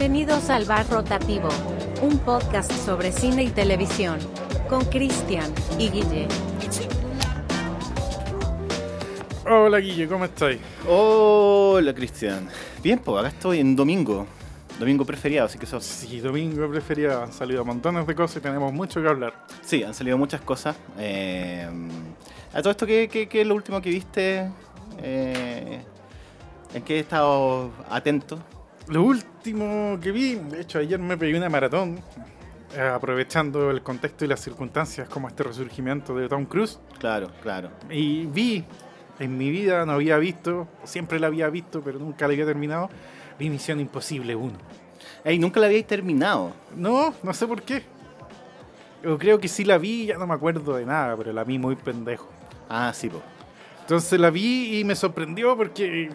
Bienvenidos al Bar Rotativo, un podcast sobre cine y televisión, con Cristian y Guille. Hola Guille, ¿cómo estáis? Hola Cristian. Bien, pues acá estoy en domingo. Domingo preferiado, así que eso. Sí, domingo preferido. Han salido montones de cosas y tenemos mucho que hablar. Sí, han salido muchas cosas. Eh, a todo esto, ¿qué, qué, qué es lo último que viste? Eh, ¿En qué he estado atento? Lo último que vi, de hecho ayer me pegué una maratón, eh, aprovechando el contexto y las circunstancias como este resurgimiento de Tom Cruise. Claro, claro. Y vi, en mi vida no había visto, siempre la había visto, pero nunca la había terminado, vi Misión Imposible 1. Ey, nunca la habíais terminado. No, no sé por qué. Yo creo que sí la vi, ya no me acuerdo de nada, pero la vi muy pendejo. Ah, sí, pues. Entonces la vi y me sorprendió porque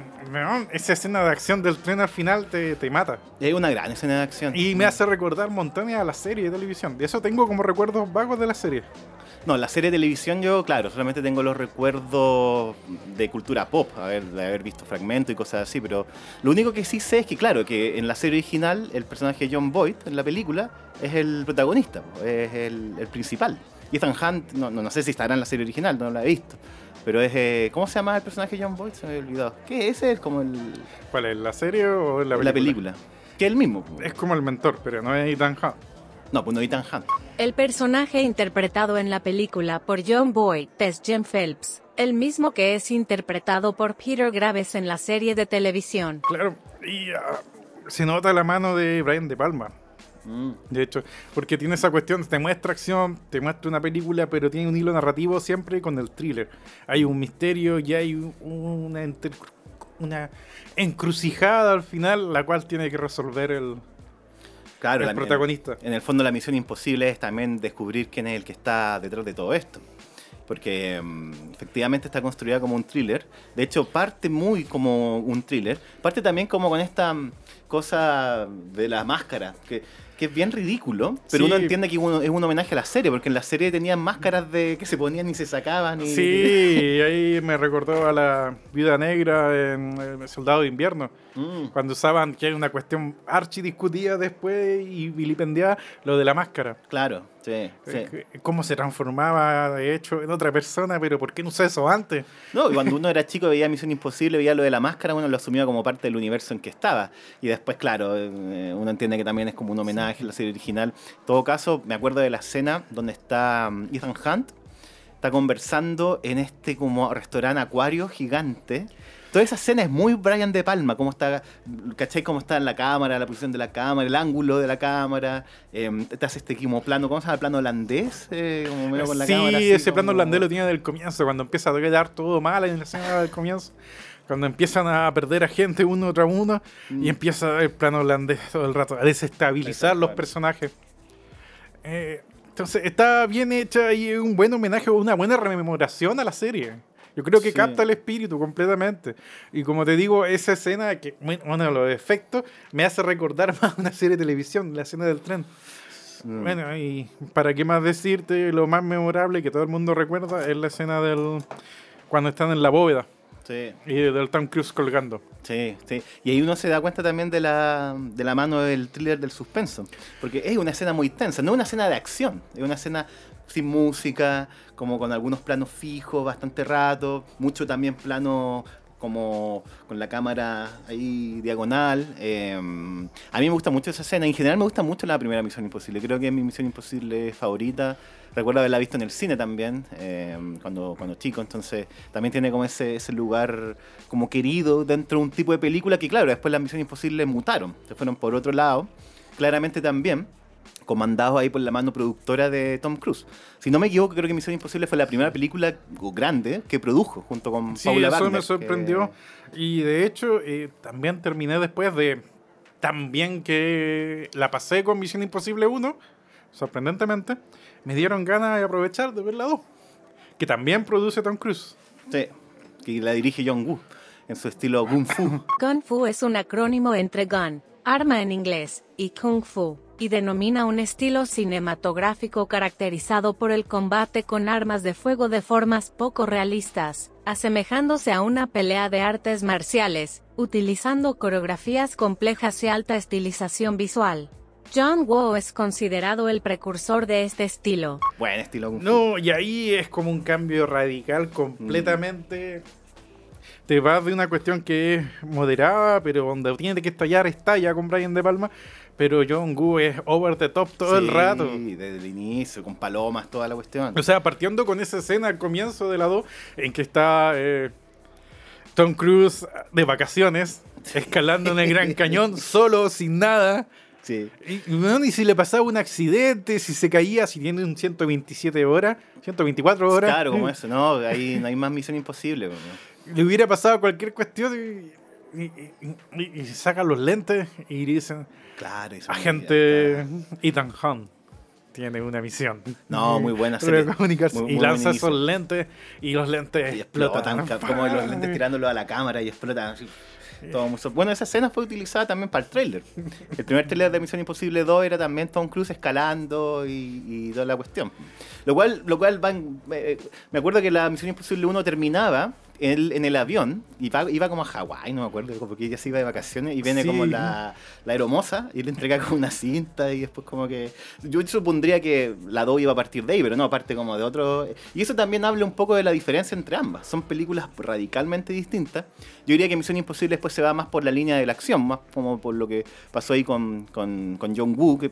esa escena de acción del tren al final te, te mata. Es una gran escena de acción. Y me hace recordar montones a la serie de televisión. De eso tengo como recuerdos vagos de la serie. No, la serie de televisión yo, claro, solamente tengo los recuerdos de cultura pop, a ver, de haber visto fragmentos y cosas así, pero lo único que sí sé es que, claro, que en la serie original el personaje John Boyd en la película es el protagonista, es el, el principal. Ethan Hunt, no, no, no sé si estará en la serie original, no la he visto. Pero es. eh, ¿Cómo se llama el personaje John Boyd? Se me había olvidado. ¿Qué? Ese es como el. ¿Cuál es? ¿La serie o la película? La película. Que es el mismo. po. Es como el mentor, pero no es Ethan Hunt. No, pues no Ethan Hunt. El personaje interpretado en la película por John Boyd es Jem Phelps, el mismo que es interpretado por Peter Graves en la serie de televisión. Claro, y ah, se nota la mano de Brian De Palma. Mm. De hecho, porque tiene esa cuestión, te muestra acción, te muestra una película, pero tiene un hilo narrativo siempre con el thriller. Hay un misterio y hay un- una, una encrucijada al final, la cual tiene que resolver el, Claro, el la- protagonista. En el fondo la misión imposible es también descubrir quién es el que está detrás de todo esto. Porque mm, efectivamente está construida como un thriller. De hecho, parte muy como un thriller. Parte también como con esta mm, cosa de la máscara. Que, que es bien ridículo. Pero Sí. uno entiende que uno- es un homenaje a la serie. Porque en la serie tenían máscaras de que se ponían y se sacaban. Y, Sí, ahí me recordó a la Viuda Negra en eh, Soldado de Invierno. Mm, Cuando usaban, que hay una cuestión archi discutida después y vilipendiada, lo de la máscara. claro, sí, sí. Eh, Cómo se transformaba, de hecho, en otra persona, pero ¿por qué no usé eso antes? No, cuando uno era chico veía Misión Imposible, veía lo de la máscara, uno lo asumía como parte del universo en que estaba. Y después, claro, eh, uno entiende que también es como un homenaje a la serie original. En todo caso, me acuerdo de la escena donde está mm, Ethan Hunt, está conversando en este como restaurante acuario gigante. Toda esa escena es muy Brian De Palma, cómo está, ¿cachai? Cómo está en la cámara, la posición de la cámara, el ángulo de la cámara, eh, te hace este como plano, ¿cómo se llama? El plano holandés, eh, como medio con la sí, cámara. así ese plano holandés lo tiene del comienzo, cuando empieza a quedar todo mal en la escena del comienzo. Cuando empiezan a perder a gente uno tras uno Mm. y empieza el plano holandés todo el rato a desestabilizar los personajes. Eh, entonces, está bien hecha y es un buen homenaje, una buena rememoración a la serie. Yo creo que Sí. capta el espíritu completamente. Y como te digo, esa escena, que bueno, los efectos, me hace recordar más una serie de televisión, la escena del tren. Bueno, y para qué más decirte, lo más memorable que todo el mundo recuerda es la escena del cuando están en la bóveda Sí. y del Tom Cruise colgando. Sí, sí. Y ahí uno se da cuenta también de la, de la mano del thriller del suspenso. Porque es una escena muy tensa, no es una escena de acción, es una escena sin música, como con algunos planos fijos bastante rato, mucho también plano como con la cámara ahí diagonal. Eh, a mí me gusta mucho esa escena, en general me gusta mucho la primera Misión Imposible, creo que es mi Misión Imposible favorita. Recuerdo haberla visto en el cine también, eh, cuando, cuando chico, entonces también tiene como ese, ese lugar como querido dentro de un tipo de película que claro, después las Misión Imposible mutaron, se fueron por otro lado, claramente también comandados ahí por la mano productora de Tom Cruise. Si no me equivoco, creo que Misión Imposible fue la primera película grande que produjo junto con Sí, Paula eso Wagner, me que- sorprendió. Y de hecho, eh, también terminé después de tan bien que la pasé con Misión Imposible 1, sorprendentemente, me dieron ganas de aprovechar de ver la 2, que también produce Tom Cruise. Sí, que la dirige John Woo en su estilo Kung Fu. Kung Fu es un acrónimo entre Gun, arma en inglés, y kung fu, y denomina un estilo cinematográfico caracterizado por el combate con armas de fuego de formas poco realistas, asemejándose a una pelea de artes marciales, utilizando coreografías complejas y alta estilización visual. John Woo es considerado el precursor de este estilo. Buen estilo Kung Fu. No, y ahí es como un cambio radical completamente. Te vas de una cuestión que es moderada, pero donde tiene que estallar, estalla con Brian De Palma. Pero John Woo es over the top todo el Sí, rato. desde el inicio, con palomas, toda la cuestión. O sea, partiendo con esa escena al comienzo de la 2, en que está eh, Tom Cruise de vacaciones, escalando en el Gran Cañón, solo, sin nada. Sí. Y, bueno, y si le pasaba un accidente, si se caía, si tiene un 127 horas, 124 horas. Claro, como eso, ¿no? Ahí no hay más misión imposible. ¿no? Le hubiera pasado cualquier cuestión y- y- y sacan los lentes y dicen, Claro, eso agente Ethan Hunt tiene una misión. No, muy buena serie. comunicarse. Muy- y lanza esos lentes y los lentes Y explotan. explotan, como los lentes tirándolo a la cámara y explotan. Todo muy Bueno, esa escena fue utilizada también para el tráiler. El primer tráiler de Misión Imposible 2 era también Tom Cruise escalando y, y toda la cuestión. Lo cual, lo cual van, eh, me acuerdo que la Misión Imposible 1 terminaba él en el avión va- iba como a Hawái, no me acuerdo, porque ella se iba de vacaciones y viene Sí. como la, la aeromoza y le entrega como una cinta y después como que... Yo supondría que la 2 iba a partir de ahí, pero no, aparte como de otro... Y eso también habla un poco de la diferencia entre ambas. Son películas radicalmente distintas. Yo diría que Misión Imposible después se va más por la línea de la acción, más como por lo que pasó ahí con, con, con John Woo, que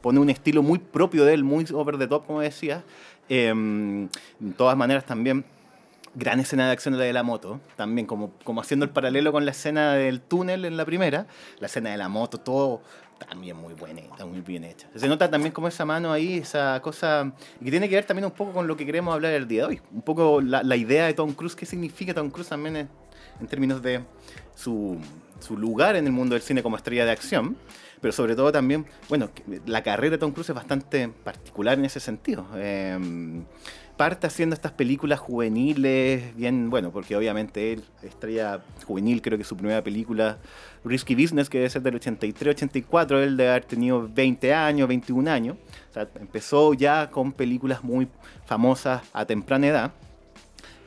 pone un estilo muy propio de él, muy over the top, como decía. de todas maneras también gran escena de acción la de la moto, también como, como haciendo el paralelo con la escena del túnel en la primera, la escena de la moto, todo también muy buena, está muy bien hecha. Se nota también como esa mano ahí, esa cosa, que tiene que ver también un poco con lo que queremos hablar el día de hoy, un poco la, la idea de Tom Cruise, qué significa Tom Cruise también en, en términos de su, su lugar en el mundo del cine como estrella de acción, pero sobre todo también, bueno, la carrera de Tom Cruise es bastante particular en ese sentido. Eh, parte haciendo estas películas juveniles, bien, bueno, porque obviamente él, estrella juvenil, creo que su primera película, Risky Business, que debe ser del 83-84, él debe haber tenido 20 años, 21 años. O sea, empezó ya con películas muy famosas a temprana edad.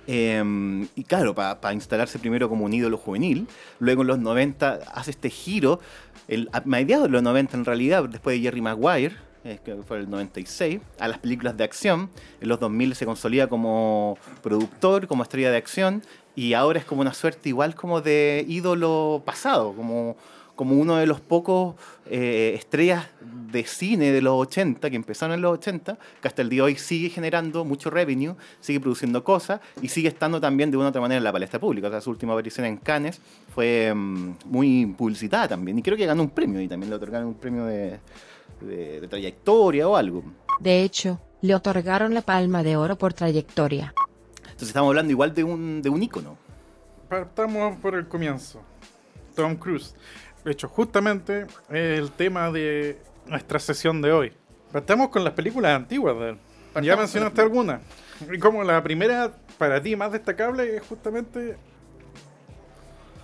Eh, y claro, para instalarse primero como un ídolo juvenil, luego en los 90 hace este giro, el, a mediados de los 90 en realidad, después de Jerry Maguire, que fue el 96, a las películas de acción. En los 2000 se consolida como productor, como estrella de acción, y ahora es como una suerte igual como de ídolo pasado, como, como uno de los pocos eh, estrellas de cine de los 80, que empezaron en los 80, que hasta el día de hoy sigue generando mucho revenue, sigue produciendo cosas y sigue estando también de una u otra manera en la palestra pública. O sea, su última aparición en Cannes fue um, muy publicitada también, y creo que ganó un premio, y también le otorgaron un premio de de, de, trayectoria o algo. De hecho, le otorgaron la palma de oro por trayectoria. Entonces estamos hablando igual de un, de un ícono. Partamos por el comienzo. Tom Cruise. De hecho, justamente es el tema de nuestra sesión de hoy. Partamos con las películas antiguas de él. Partamos ya mencionaste algunas. Y como la primera, para ti, más destacable es justamente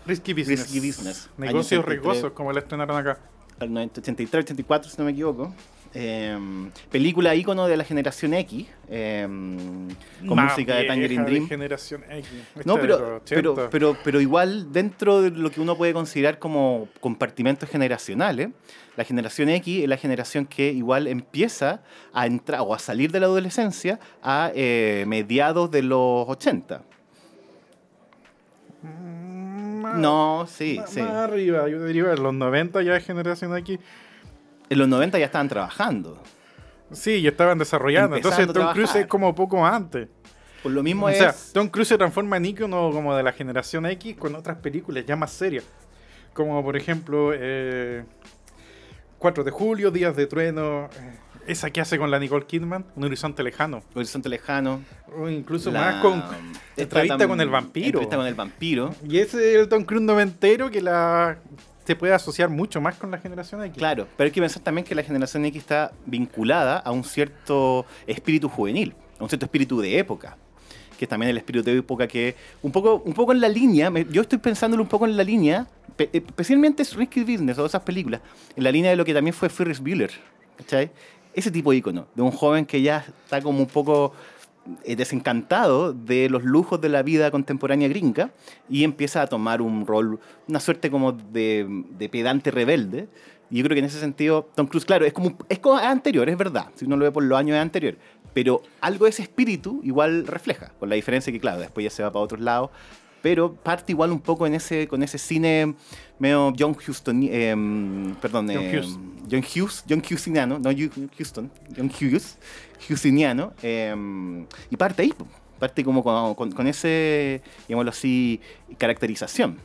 Risky Business. Risky Business. Negocios Año 83. riesgosos, como la estrenaron acá. El 83, 84, si no me equivoco. Eh, película ícono de la generación X, eh, con Más música de Tangerine Dream. generación X. Esta No, de pero, los 80. pero, pero, pero igual dentro de lo que uno puede considerar como compartimentos generacionales, la generación X es la generación que igual empieza a entrar o a salir de la adolescencia a eh, mediados de los 80. Más- No, sí, más, sí. más arriba, yo diría en los 90 ya es generación X. En los 90 ya estaban trabajando. Sí, ya estaban desarrollando. Empezando Entonces Tom Cruise es como poco antes. Por lo mismo O es... sea, Tom Cruise se transforma en ícono como de la generación X con otras películas ya más serias. Como por ejemplo eh, 4 de julio, Días de Trueno, eh, esa que hace con la Nicole Kidman, Un Horizonte Lejano. Horizonte Lejano. O incluso la- más con Entrevista con el vampiro. Entrevista con el vampiro. Y ese es el Tom Cruise noventero que la se puede asociar mucho más con la generación X. Claro, pero hay que pensar también que la generación X está vinculada a un cierto espíritu juvenil, a un cierto espíritu de época, que es también el espíritu de época que un poco, un poco en la línea, me- yo estoy pensándolo un poco en la línea, espe- especialmente Risky Business o esas películas, en la línea de lo que también fue Ferris Bueller, ¿cachai? Ese tipo de icono, de un joven que ya está como un poco eh, desencantado de los lujos de la vida contemporánea gringa y empieza a tomar un rol, una suerte como de, de pedante rebelde. Y yo creo que en ese sentido, Tom Cruise, claro, es como, es como anterior, es verdad, si uno lo ve por los años es anterior, pero algo de ese espíritu igual refleja, con la diferencia que, claro, después ya se va para otros lados, pero parte igual un poco en ese, con ese cine medio John Huston, em, perdón, John em, Hughes. John Hughes, John Hughesiano, no Houston, John Hughes, Hughesiano, em, y parte ahí, parte como con, con- con ese, digámoslo así, caracterización.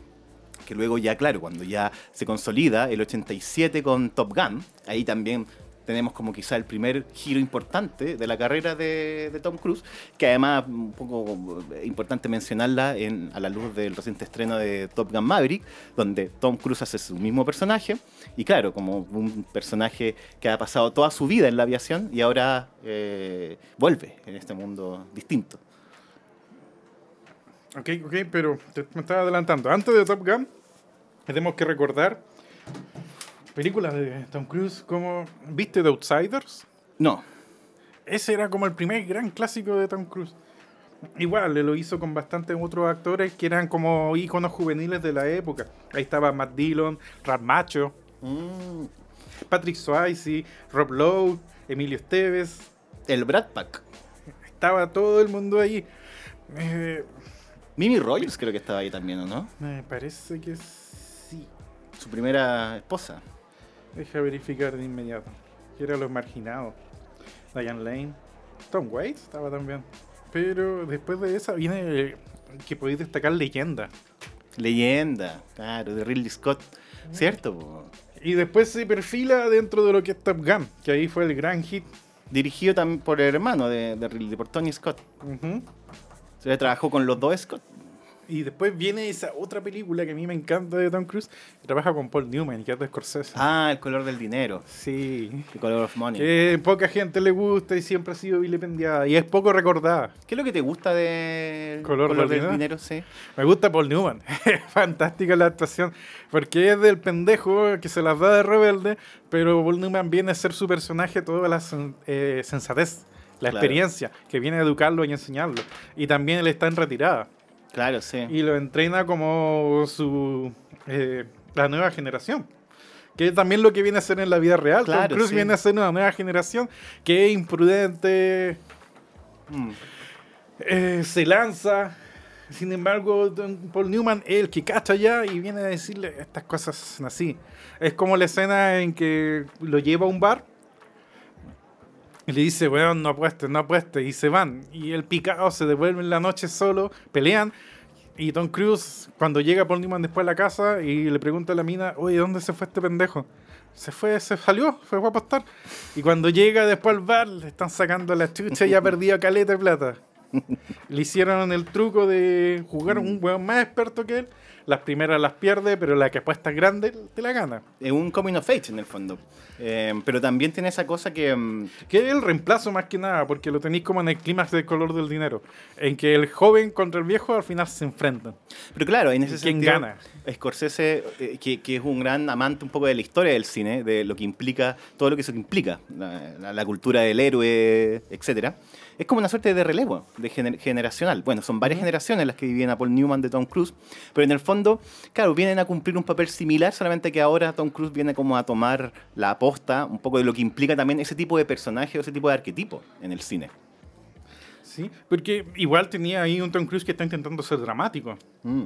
Que luego ya, claro, cuando ya se consolida el 87 con Top Gun, ahí también tenemos como quizá el primer giro importante de la carrera de, de Tom Cruise, que además un poco importante mencionarla en, a la luz del reciente estreno de Top Gun Maverick, donde Tom Cruise hace su mismo personaje, y claro, como un personaje que ha pasado toda su vida en la aviación y ahora eh, vuelve en este mundo distinto. Ok, ok, pero te, me estaba adelantando. Antes de Top Gun, tenemos que recordar películas de Tom Cruise como ¿Viste The Outsiders? No, Ese era como el primer gran clásico de Tom Cruise. Igual, le lo hizo con bastantes otros actores que eran como íconos juveniles de la época. Ahí estaba Matt Dillon, Rap Macho, Mm, Patrick Swayze, Rob Lowe, Emilio Esteves. el Brad Pack. Estaba todo el mundo ahí. Eh, Mimi Rogers creo que estaba ahí también, ¿o no? me parece que sí. Su primera esposa. Deja verificar de inmediato. Que era Los Marginados. Diane Lane. Tom Waits estaba también. Pero después de esa viene eh, que podéis destacar Leyenda. Leyenda, claro, de Ridley Scott. ¿Cierto? po? Y después se perfila dentro de lo que es Top Gun, que ahí fue el gran hit. Dirigido también por el hermano de, de Ridley, por Tony Scott. Se trabajó con los dos Scott. Y después viene esa otra película que a mí me encanta de Tom Cruise, que trabaja con Paul Newman, que es de Scorsese. Ah, el color del dinero. Sí. El color of money. Que poca gente le gusta y siempre ha sido vilipendiada. Y es poco recordada. ¿Qué es lo que te gusta de Color del dinero? dinero? Sí. Me gusta Paul Newman. Es Fantástica la actuación. Porque es del pendejo que se las da de rebelde, pero Paul Newman viene a ser su personaje toda la sen- eh, sensatez, la Claro. experiencia, que viene a educarlo y enseñarlo. Y también él está en retirada. Claro, sí. Y lo entrena como su eh, la nueva generación. Que también lo que viene a ser en la vida real. Tom Claro, Cruise sí. viene a ser una nueva generación que es imprudente, Mm. eh, se lanza. Sin embargo, Paul Newman es el que cacha ya y viene a decirle estas cosas así. Es como la escena en que lo lleva a un bar y le dice, weón, no apuestes, no apuestes, y se van. Y el picado se devuelve en la noche solo, pelean. Y Tom Cruise, cuando llega Paul Newman después a la casa y le pregunta a la mina, oye, ¿dónde se fue este pendejo? Se fue, se salió, fue a apostar. Y cuando llega después al bar, le están sacando la chucha y ha perdido caleta de plata. Le hicieron el truco de jugar un weón más experto que él. Las primeras las pierde, pero la que apuesta grande te la gana. Es un coming of age en el fondo. Eh, pero también tiene esa cosa que. mm, Que es el reemplazo más que nada, porque lo tenéis como en el clímax del color del dinero. En que el joven contra el viejo al final se enfrentan. Pero claro, en ese ¿Quién sentido, gana? Scorsese, eh, que, que es un gran amante un poco de la historia del cine, de lo que implica, todo lo que eso implica, la, la- la cultura del héroe, etcétera, es como una suerte de relevo de gener- generacional. Bueno, son varias generaciones las que vivían a Paul Newman de Tom Cruise, pero en el fondo, claro, vienen a cumplir un papel similar, solamente que ahora Tom Cruise viene como a tomar la aposta un poco de lo que implica también ese tipo de personaje o ese tipo de arquetipo en el cine. ¿sí? Porque igual tenía ahí un Tom Cruise que está intentando ser dramático. Mm.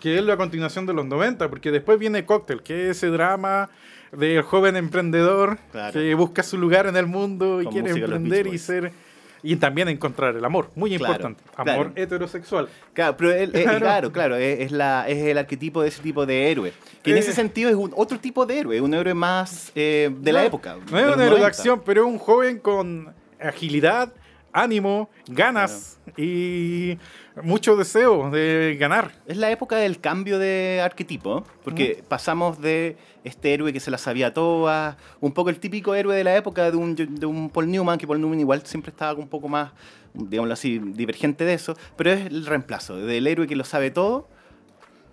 Que es la continuación de los 90, porque después viene Cocktail, que es ese drama del joven emprendedor Claro. que busca su lugar en el mundo y Con quiere de los emprender y ser... Y también encontrar el amor, muy Claro, importante. Amor claro. heterosexual. Claro, pero eh, Claro. claro, es, la, es el arquetipo de ese tipo de héroe. Que en Eh. ese sentido es un, otro tipo de héroe, un héroe más eh, de la No, época. No es un héroe de 90. acción, pero es un joven con agilidad, ánimo, ganas y mucho deseo de ganar. Es la época del cambio de arquetipo, porque pasamos de este héroe que se la sabía todas, un poco el típico héroe de la época de un, de un Paul Newman, que Paul Newman igual siempre estaba un poco más, digámoslo así, divergente de eso, pero es el reemplazo del héroe que lo sabe todo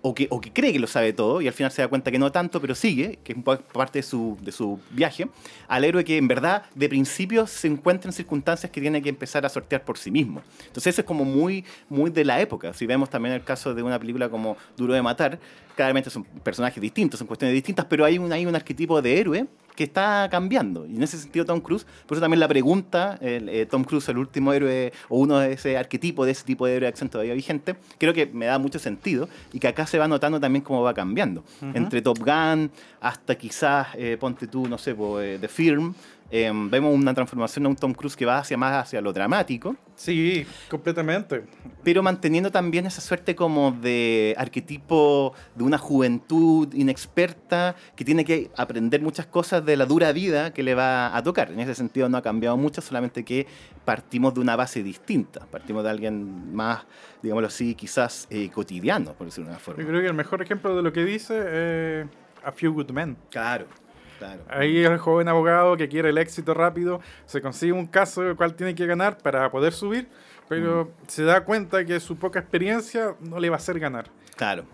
o que, o que cree que lo sabe todo y al final se da cuenta que no tanto, pero sigue, que es parte de su, de su viaje, al héroe que en verdad de principio se encuentra en circunstancias que tiene que empezar a sortear por sí mismo. Entonces eso es como muy, muy de la época. Si vemos también el caso de una película como Duro de Matar, claramente son personajes distintos, son cuestiones distintas, pero hay un, hay un arquetipo de héroe que está cambiando. Y en ese sentido Tom Cruise, por eso también la pregunta, el, eh, Tom Cruise, el último héroe, o uno de ese arquetipo, de ese tipo de héroe de acción todavía vigente, creo que me da mucho sentido y que acá se va notando también cómo va cambiando. Entre Top Gun hasta quizás, eh, ponte tú, no sé, eh, The Firm, em, vemos una transformación de un Tom Cruise que va hacia más hacia lo dramático, Sí, completamente. pero manteniendo también esa suerte como de arquetipo de una juventud inexperta que tiene que aprender muchas cosas de la dura vida que le va a tocar. En ese sentido no ha cambiado mucho, solamente que partimos de una base distinta, partimos de alguien más, digámoslo así, quizás eh, cotidiano, por decirlo de una Yo forma. creo que el mejor ejemplo de lo que dice es A Few Good Men. Claro, claro. Ahí el joven abogado que quiere el éxito rápido se consigue un caso el cual tiene que ganar para poder subir, pero se da cuenta que su poca experiencia no le va a hacer ganar. Claro.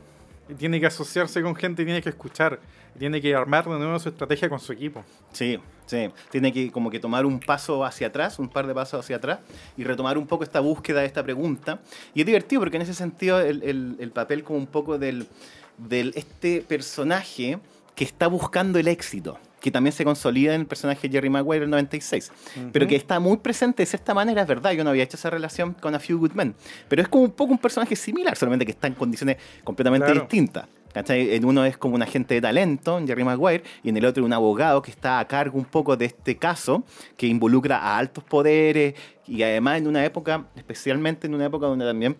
Y tiene que asociarse con gente, tiene que escuchar, tiene que armar de nuevo su estrategia con su equipo. Sí, sí. Tiene que como que tomar un paso hacia atrás, un par de pasos hacia atrás, y retomar un poco esta búsqueda esta pregunta. Y es divertido porque en ese sentido el, el- el papel como un poco del, del este personaje que está buscando el éxito, que también se consolida en el personaje de Jerry Maguire del 96, pero que está muy presente de cierta manera, es verdad, yo no había hecho esa relación con A Few Good Men, pero es como un poco un personaje similar, solamente que está en condiciones completamente Claro. distintas. En uno es como un agente de talento, Jerry Maguire, y en el otro un abogado que está a cargo un poco de este caso, que involucra a altos poderes, y además en una época, especialmente en una época donde también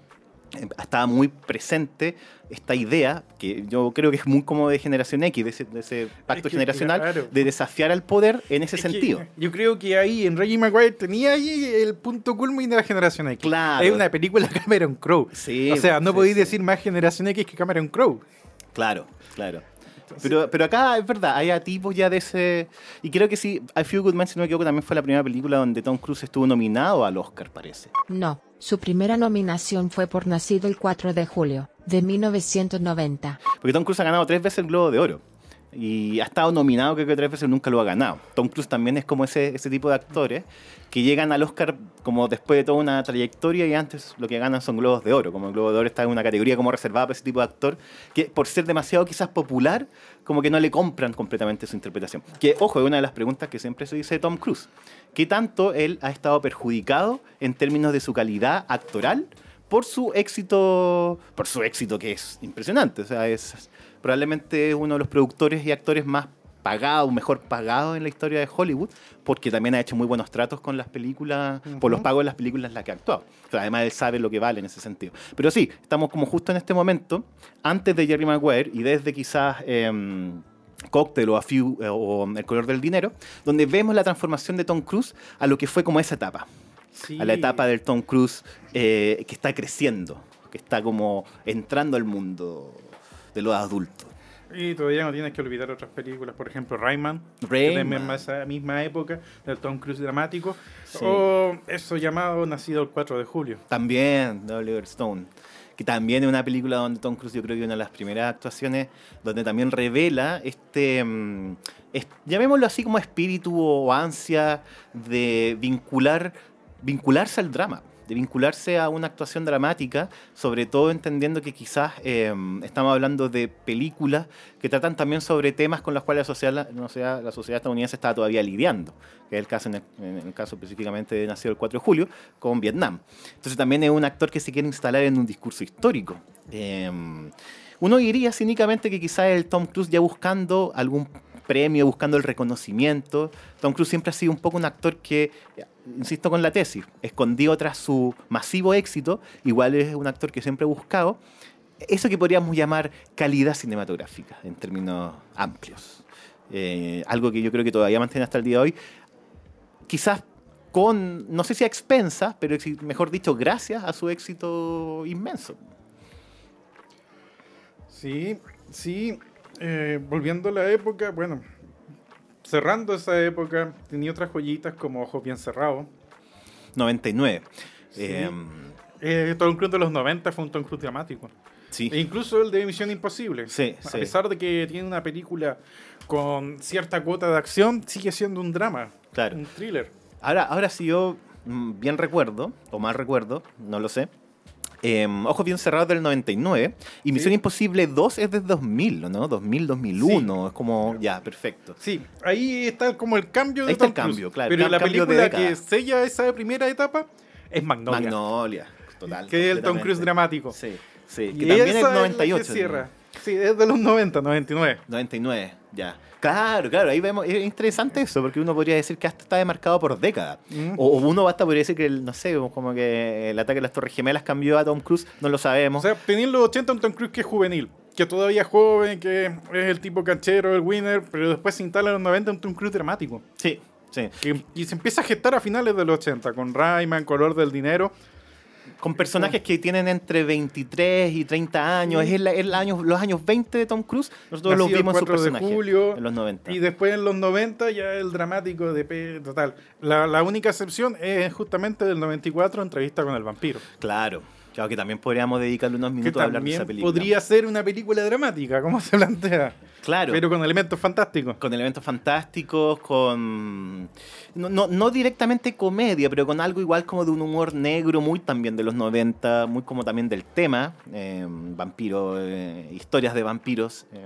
estaba muy presente esta idea, que yo creo que es muy como de generación X, de ese, de ese pacto que, generacional, claro. de desafiar al poder en ese Es que sentido. yo creo que ahí en Reggie Maguire tenía ahí el punto culmin de la generación X. Claro. Es una película Cameron Crowe. Sí, o sea, no sí, podéis sí. decir más generación X que Cameron Crowe. Claro, claro. Pero, pero acá es verdad, hay tipos ya de ese... Y creo que sí, A Few Good Men, si no me equivoco, también fue la primera película donde Tom Cruise estuvo nominado al Oscar, parece. No, su primera nominación fue por Nacido el 4 de julio, de 1990. Porque Tom Cruise ha ganado tres veces el Globo de Oro. Y ha estado nominado, creo que tres veces nunca lo ha ganado. Tom Cruise también es como ese, ese tipo de actores que llegan al Oscar como después de toda una trayectoria y antes lo que ganan son Globos de Oro. Como el Globo de Oro está en una categoría como reservada para ese tipo de actor que por ser demasiado quizás popular, como que no le compran completamente su interpretación. Que, ojo, es una de las preguntas que siempre se dice de Tom Cruise. ¿Qué tanto él ha estado perjudicado en términos de su calidad actoral por su éxito, por su éxito que es impresionante. O sea, es probablemente uno de los productores y actores más pagados, mejor pagados en la historia de Hollywood, porque también ha hecho muy buenos tratos con las películas, por los pagos de las películas en las que ha actuado. O sea, además él sabe lo que vale en ese sentido. Pero sí, estamos como justo en este momento, antes de Jerry Maguire y desde quizás... em, Cocktail o, a Few, eh, o El color del dinero, donde vemos la transformación de Tom Cruise a lo que fue como esa etapa Sí. a la etapa del Tom Cruise eh, que está creciendo, que está como entrando al mundo de los adultos. Y todavía no tienes que olvidar otras películas, por ejemplo, Rayman, que Rayman. también es esa misma época del Tom Cruise dramático, Sí. o eso llamado Nacido el 4 de julio. También de Oliver Stone, que también es una película donde Tom Cruise yo creo que una de las primeras actuaciones donde también revela este, mm, llamémoslo así como espíritu o ansia de vincular, vincularse al drama, de vincularse a una actuación dramática, sobre todo entendiendo que quizás eh, estamos hablando de películas que tratan también sobre temas con los cuales la sociedad, la, sociedad- estadounidense está todavía lidiando, que es el caso en el, caso específicamente de Nacido el 4 de julio, con Vietnam. Entonces también es un actor que se quiere instalar en un discurso histórico. Eh, uno diría cínicamente que quizás el Tom Cruise ya buscando algún premio, buscando el reconocimiento. Tom Cruise siempre ha sido un poco un actor que, insisto con la tesis, escondido tras su masivo éxito, igual es un actor que siempre ha buscado eso que podríamos llamar calidad cinematográfica en términos amplios. Eh, algo que yo creo que todavía mantiene hasta el día de hoy. Quizás con, no sé si a expensas, pero mejor dicho, gracias a su éxito inmenso. Sí, sí, eh, volviendo a la época, bueno, cerrando esa época, tenía otras joyitas como Ojos Bien Cerrados. 99. Sí. Eh, Eh, Tom Cruise de los 90 fue un Tom Cruise dramático. Sí. E incluso el de Misión Imposible. Sí, A sí. pesar de que tiene una película con cierta cuota de acción, sigue siendo un drama. Claro. Un thriller. Ahora, ahora si yo mm, bien recuerdo, o mal recuerdo, no lo sé. Eh, Ojos bien cerrados del 99 y Misión Sí. Imposible 2 es desde 2000, ¿no? 2000, 2001, es como, ya, perfecto. Sí, ahí está como el cambio de Ahí está Tom el cambio, claro, Pero cam- la de película década. que sella esa primera etapa es Magnolia. Magnolia, total. que es el Tom. Cruise dramático. Sí, sí. Y Que también esa es la que 98. cierra. Sí, es de los 90, 99. 99, ya. Claro, claro, ahí vemos, es interesante eso, porque uno podría decir que hasta está demarcado por décadas. Mm. O, o uno hasta podría decir que, el, no sé, como que el ataque de las Torres Gemelas cambió a Tom Cruise, no lo O sabemos. sea, tenía en los 80 un Tom Cruise que es juvenil, que todavía es joven, que es el tipo canchero, el winner, pero después se instala en los 90 un Tom Cruise dramático. sí, sí. Que, y se empieza a gestar a finales de los 80, con Rayman, Color del Dinero. Con personajes que tienen entre 23 y 30 años, Sí. es, el, el año, los años 20 de Tom Cruise, nosotros los nacido el vimos en su 4 de personaje julio, en los 90. Y después en los 90 ya el dramático de P total. La, la única excepción es justamente del 94, entrevista con el vampiro. Claro, claro que también podríamos dedicarle unos Que minutos a hablar de esa película. podría ser una película dramática, como se plantea. claro. Pero con elementos fantásticos. con elementos fantásticos, con... No, no, no directamente comedia, pero con algo igual como de un humor negro, muy también de los 90, muy como también del tema, eh, vampiro, eh, historias de vampiros. eh,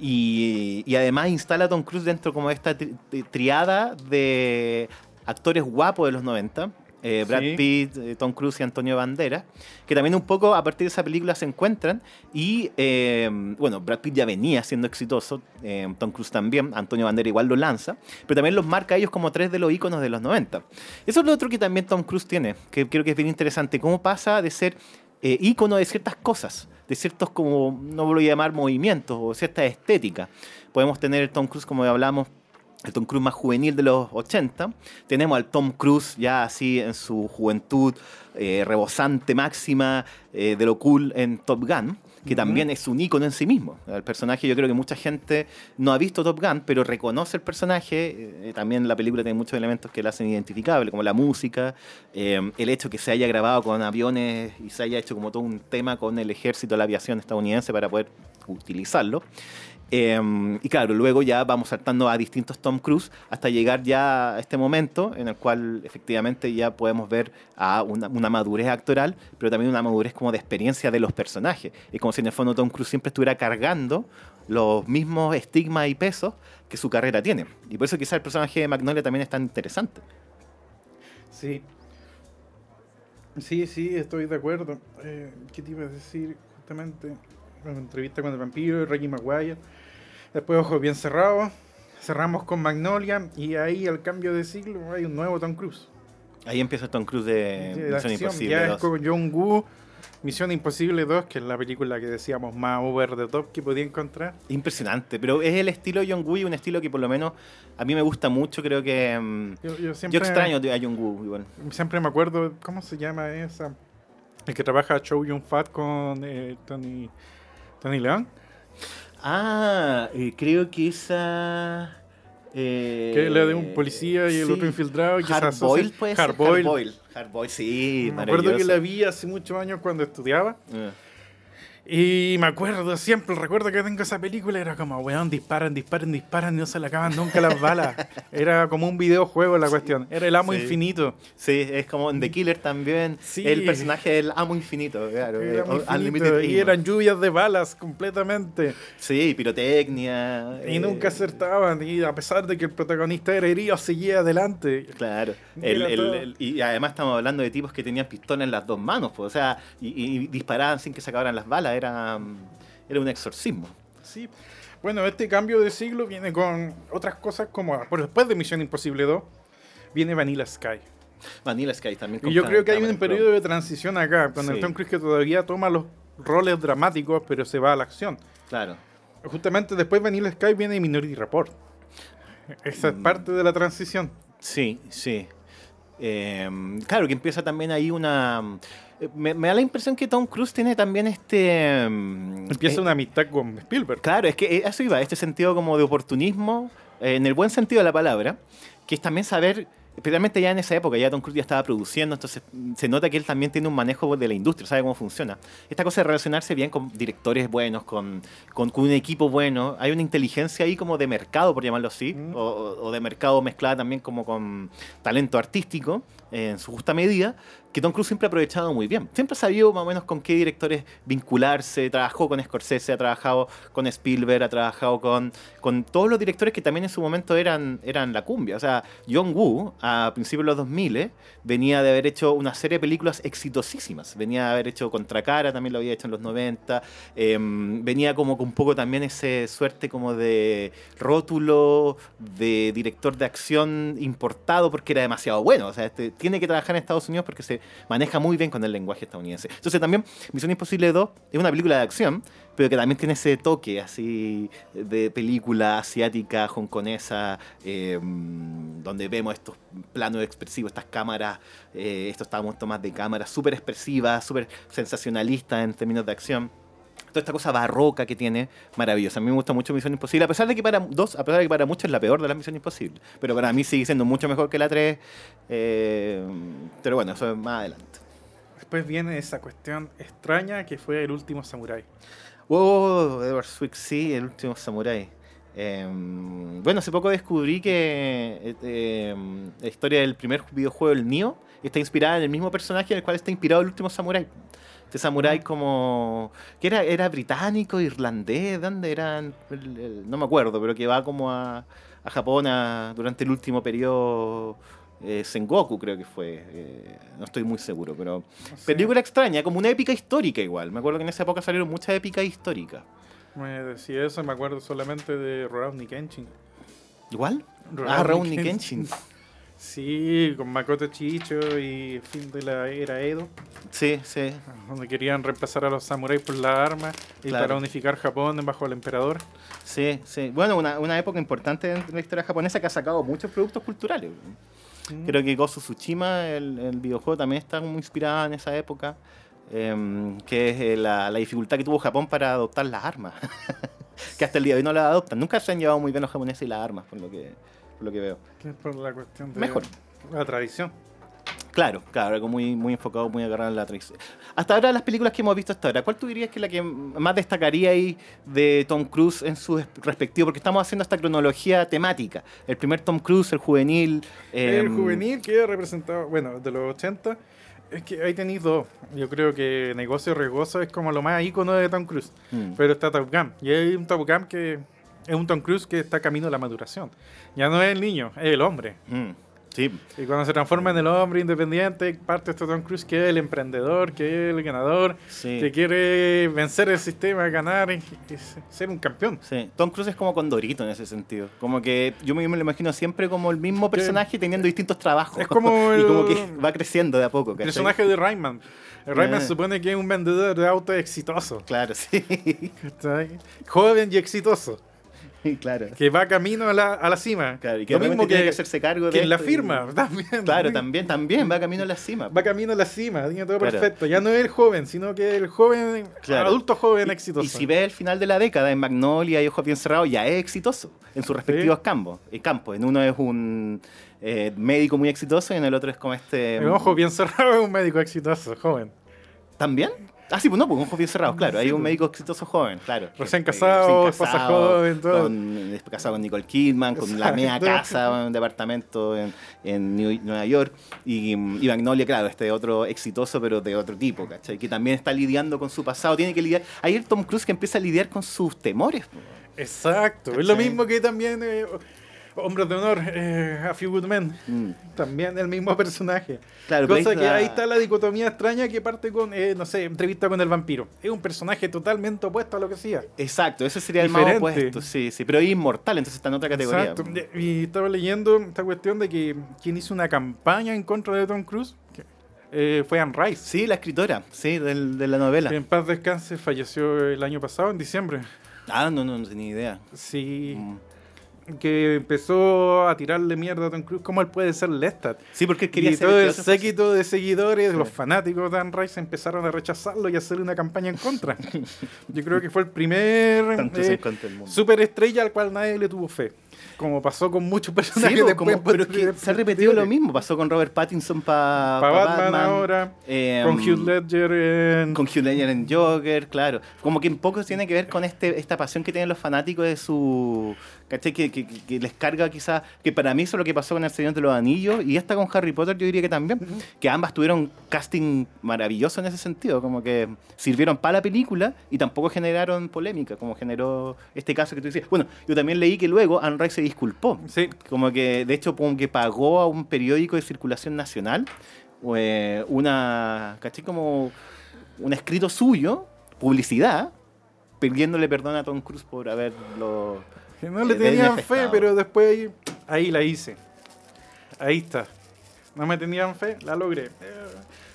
y, y además instala a Tom Cruise dentro como de esta tri- tri- triada de actores guapos de los 90. Eh, Brad Sí. Pitt, eh, Tom Cruise y Antonio Banderas, que también un poco a partir de esa película se encuentran. Y eh, bueno, Brad Pitt ya venía siendo exitoso, Tom Cruise también, Antonio Banderas igual lo lanza, pero también los marca a ellos como tres de los íconos de los 90. Eso es lo otro que también Tom Cruise tiene, que creo que es bien interesante, cómo pasa de ser ícono de ciertas cosas, de ciertos como, no voy a llamar movimientos o cierta estética. Podemos tener Tom Cruise, como hablamos, el Tom Cruise más juvenil de los 80. Tenemos al Tom Cruise ya así en su juventud, eh, rebosante máxima eh, de lo cool en Top Gun, que Ujú. también es un ícono en sí mismo. El personaje, yo creo que mucha gente no ha visto Top Gun, pero reconoce el personaje. Eh, también la película tiene muchos elementos que la hacen identificable, como la música, eh, el hecho que se haya grabado con aviones y se haya hecho como todo un tema con el ejército la aviación estadounidense para poder utilizarlo. Eh, y claro, luego ya vamos saltando a distintos Tom Cruise hasta llegar ya a este momento en el cual efectivamente ya podemos ver a una, madurez actoral, pero también una madurez como de experiencia de los personajes. Es como si en el fondo Tom Cruise siempre estuviera cargando los mismos estigmas y pesos que su carrera tiene. Y por eso quizás el personaje de Magnolia también es tan interesante. Sí. Sí, sí, estoy de acuerdo. Eh, ¿Qué te iba a decir justamente? Entrevista con el vampiro, Reggie Maguire. Después Ojos Bien Cerrados. Cerramos con Magnolia y ahí al cambio de siglo hay un nuevo Tom Cruise. Ahí empieza Tom Cruise de Misión Imposible. ya 2. es con John Woo. Misión Imposible 2, que es la película que decíamos más over the top que podía encontrar. Impresionante, pero es el estilo John Woo, y un estilo que por lo menos a mí me gusta mucho, creo que... mm, Yo, yo Yo siempre, extraño a John Woo igual. Siempre me acuerdo, ¿cómo se llama esa? El que trabaja Chow Yun Fat con eh, Tony, Tony León. Ah, eh, creo que esa... eh, Que la de un policía y el otro infiltrado. que se Hard puede ser. Hard Boil. Hard sí, Me acuerdo que la vi hace muchos años cuando estudiaba. Eh, Y me acuerdo siempre, el recuerdo que tengo esa película era como, weón, disparan, disparan, disparan y no se le acaban nunca las balas. Era como un videojuego la cuestión. Era el amo Sí. infinito. Sí, es como en The Killer también. Sí. El personaje del amo infinito, claro. Era eh, infinito, y eran lluvias de balas completamente. Sí, pirotecnia. Y eh, nunca acertaban. Y a pesar de que el protagonista era herido, seguía adelante. Claro. El- el- el- y además estamos hablando de tipos que tenían pistola en las dos manos, pues, o sea, y, y disparaban sin que se acabaran las balas. Era, mm, era un exorcismo. Sí. Bueno, este cambio de siglo viene con otras cosas como, por después de Misión Imposible 2, viene Vanilla Sky. Vanilla Sky también. Y yo creo que hay un periodo de transición acá, con el. Tom Cruise que todavía toma los roles dramáticos, pero se va a la acción. Claro. Justamente después de Vanilla Sky viene Minority Report. Esa es Mm. parte de la transición. Sí, sí. Eh, claro, que empieza también ahí una... eh, Me, me da la impresión que Tom Cruise tiene también este... mm, Empieza eh, una amistad con Spielberg. Claro, es que eh, eso iba, este sentido como de oportunismo, eh, en el buen sentido de la palabra, que es también saber especialmente ya en esa época, ya Tom Cruise ya estaba produciendo, entonces mm, se nota que él también tiene un manejo de la industria, sabe cómo funciona. Esta cosa de relacionarse bien con directores buenos, con, con, con un equipo bueno, hay una inteligencia ahí como de mercado, por llamarlo así, Mm. o, o de mercado mezclada también como con talento artístico eh, en su justa medida, que Tom Cruise siempre ha aprovechado muy bien. Siempre ha sabido más o menos con qué directores vincularse, trabajó con Scorsese, ha trabajado con Spielberg, ha trabajado con, con todos los directores que también en su momento eran, la cumbia. O sea, John Woo, a principios de los 2000, eh, venía de haber hecho una serie de películas exitosísimas. Venía de haber hecho Contracara, también lo había hecho en los 90. eh, venía como con un poco también ese suerte como de rótulo de director de acción importado porque era demasiado bueno. O sea, este, tiene que trabajar en Estados Unidos porque se maneja muy bien con el lenguaje estadounidense. Entonces también Misión Imposible 2 es una película de acción, pero que también tiene ese toque así de película asiática, hongkonesa, eh, donde vemos estos planos expresivos, estas cámaras, eh, estos tomas de cámara súper expresivas, súper sensacionalistas en términos de acción. Toda esta cosa barroca que tiene, maravillosa. A mí me gusta mucho Misión Imposible, a pesar de que para dos, a pesar de que para muchos es la peor de las Misiones Imposibles. Pero para mí sigue siendo mucho mejor que la 3. eh, pero bueno, eso es más adelante. Después viene esa cuestión extraña que fue el último samurái. Oh, Edward Swick, sí, el último samurái. Eh, bueno, hace poco descubrí que eh, eh, la historia del primer videojuego, el Nioh, está inspirada en el mismo personaje en el cual está inspirado el último samurái. Este samurái como... que era, era británico, irlandés, ¿dónde eran? No me acuerdo, pero que va como a, a Japón a- durante el último periodo... Eh, Sengoku creo que fue, eh, no estoy muy seguro, pero película extraña, como una épica histórica igual. Me acuerdo que en esa época salieron muchas épicas históricas. Me decía eso, me acuerdo solamente de Rurouni Kenshin. ¿Igual? Rurouni Ah, Raúl Kenshin. Sí, con Makoto Chicho y fin de la era Edo, Sí, sí. donde querían reemplazar a los samuráis por las armas y Claro. para unificar Japón bajo el emperador. Sí, sí. Bueno, una, una época importante en la historia japonesa que ha sacado muchos productos culturales. Mm. Creo que Gozu Tsushima, el, el videojuego, también está muy inspirado en esa época. em, que es eh, la, la dificultad que tuvo Japón para adoptar las armas. que hasta el día de hoy no las adoptan. Nunca se han llevado muy bien los japoneses y las armas, por lo que, por lo que veo. Que es por la cuestión de Mejor. la tradición. Claro, claro, algo muy, muy enfocado, muy agarrado en la tradición. Hasta ahora, las películas que hemos visto hasta ahora, ¿cuál tú dirías que es la que más destacaría ahí de Tom Cruise en su respectivo? Porque estamos haciendo esta cronología temática. El primer Tom Cruise, el juvenil. el em, juvenil que representado, bueno, de los 80, es que ahí tenéis dos. Yo creo que Negocio Riesgoso es como lo más ícono de Tom Cruise. mm, Pero está Top Gun. Y hay un Top Gun que es un Tom Cruise que está camino a la maduración. Ya no es el niño, es el hombre. mm, sí, Y cuando se transforma en el hombre independiente, parte este Tom Cruise que es el emprendedor, que es el ganador, sí. que quiere vencer el sistema, ganar y, y ser un campeón. Sí, Tom Cruise es como Condorito en ese sentido. Como que yo me, me lo imagino siempre como el mismo personaje teniendo distintos trabajos. Es como y como el- que va creciendo de a poco. El personaje de Rayman. El Rayman Eh. supone que es un vendedor de autos exitoso. Claro, sí. Joven y exitoso. claro. Que va camino a la, a la cima. Claro, y que Lo mismo tiene que, que hacerse cargo de que en la y- firma. También. Claro, también, también va camino a la cima. Va camino a la cima, tiene todo Claro. perfecto. Ya no es el joven, sino que el joven, Claro. adulto joven Y- exitoso. Y si ves el final de la década en Magnolia y Ojos Bien Cerrados, ya es exitoso en sus respectivos campos. eh, campos. En uno es un eh, médico muy exitoso y en el otro es como este... El ojo bien cerrado es un médico exitoso, joven. ¿También? Ah, sí, pues no, pues ojos bien cerrados, claro. Sí, Hay un pues. médico exitoso joven, claro. Recién Eh, casado, esposa joven, todo. Con, después casado con Nicole Kidman, con la media casa, un departamento en, en New- Nueva York. Y, y Magnolia, claro, este otro exitoso, pero de otro tipo, ¿cachai? Que también está lidiando con su pasado, tiene que lidiar. Ahí el Tom Cruise que empieza a lidiar con sus temores. Exacto. Es lo mismo que también eh, Hombres de Honor, eh, A Few Good Men. Mm. También el mismo personaje. Claro, Cosa que ahí está la dicotomía extraña que parte con, eh, no sé, entrevista con el vampiro. Es un personaje totalmente opuesto a lo que hacía. Exacto, ese sería el más Diferente. opuesto, sí, sí. Pero es inmortal, entonces está en otra categoría. Exacto. Y estaba leyendo esta cuestión de que quien hizo una campaña en contra de Tom Cruise eh, fue Anne Rice. Sí, la escritora, sí, del- de la novela. Que en paz descanse falleció el año pasado, en diciembre. Ah, no, no, no tenía idea. Sí, Mm. Que empezó a tirarle mierda a Tom Cruise. ¿Cómo él puede ser Lestat? Sí, porque él quería Y ser todo el séquito de seguidores, Sí. los fanáticos de Anne Rice empezaron a rechazarlo y a hacerle una campaña en contra. Yo creo que fue el primer eh, superestrella al cual nadie le tuvo fe. Como pasó con muchos Sí, personajes po, después, como- pero es que se ha repetido lo mismo. Pasó con Robert Pattinson para Para Batman, ahora, eh, con Hugh Ledger en... con Hugh Ledger en Joker, claro. Como que un poco tiene que ver con este esta pasión que tienen los fanáticos de su... ¿Cachai? Que, que- que- les carga quizás... Que para mí eso es lo que pasó con El Señor de los Anillos y hasta con Harry Potter yo diría que también. Que ambas tuvieron casting maravilloso en ese sentido. Como que sirvieron para la película y tampoco generaron polémica, como generó este caso que tú decías. Bueno, yo también leí que luego Anne Se disculpó. Sí, Como que, de hecho, como que pagó a un periódico de circulación nacional eh, una, ¿cachai? Como un escrito suyo, publicidad, pidiéndole perdón a Tom Cruise por haberlo... que no le eh, tenían fe, pero después ahí, ahí la hice. Ahí está. No me tenían fe, la logré.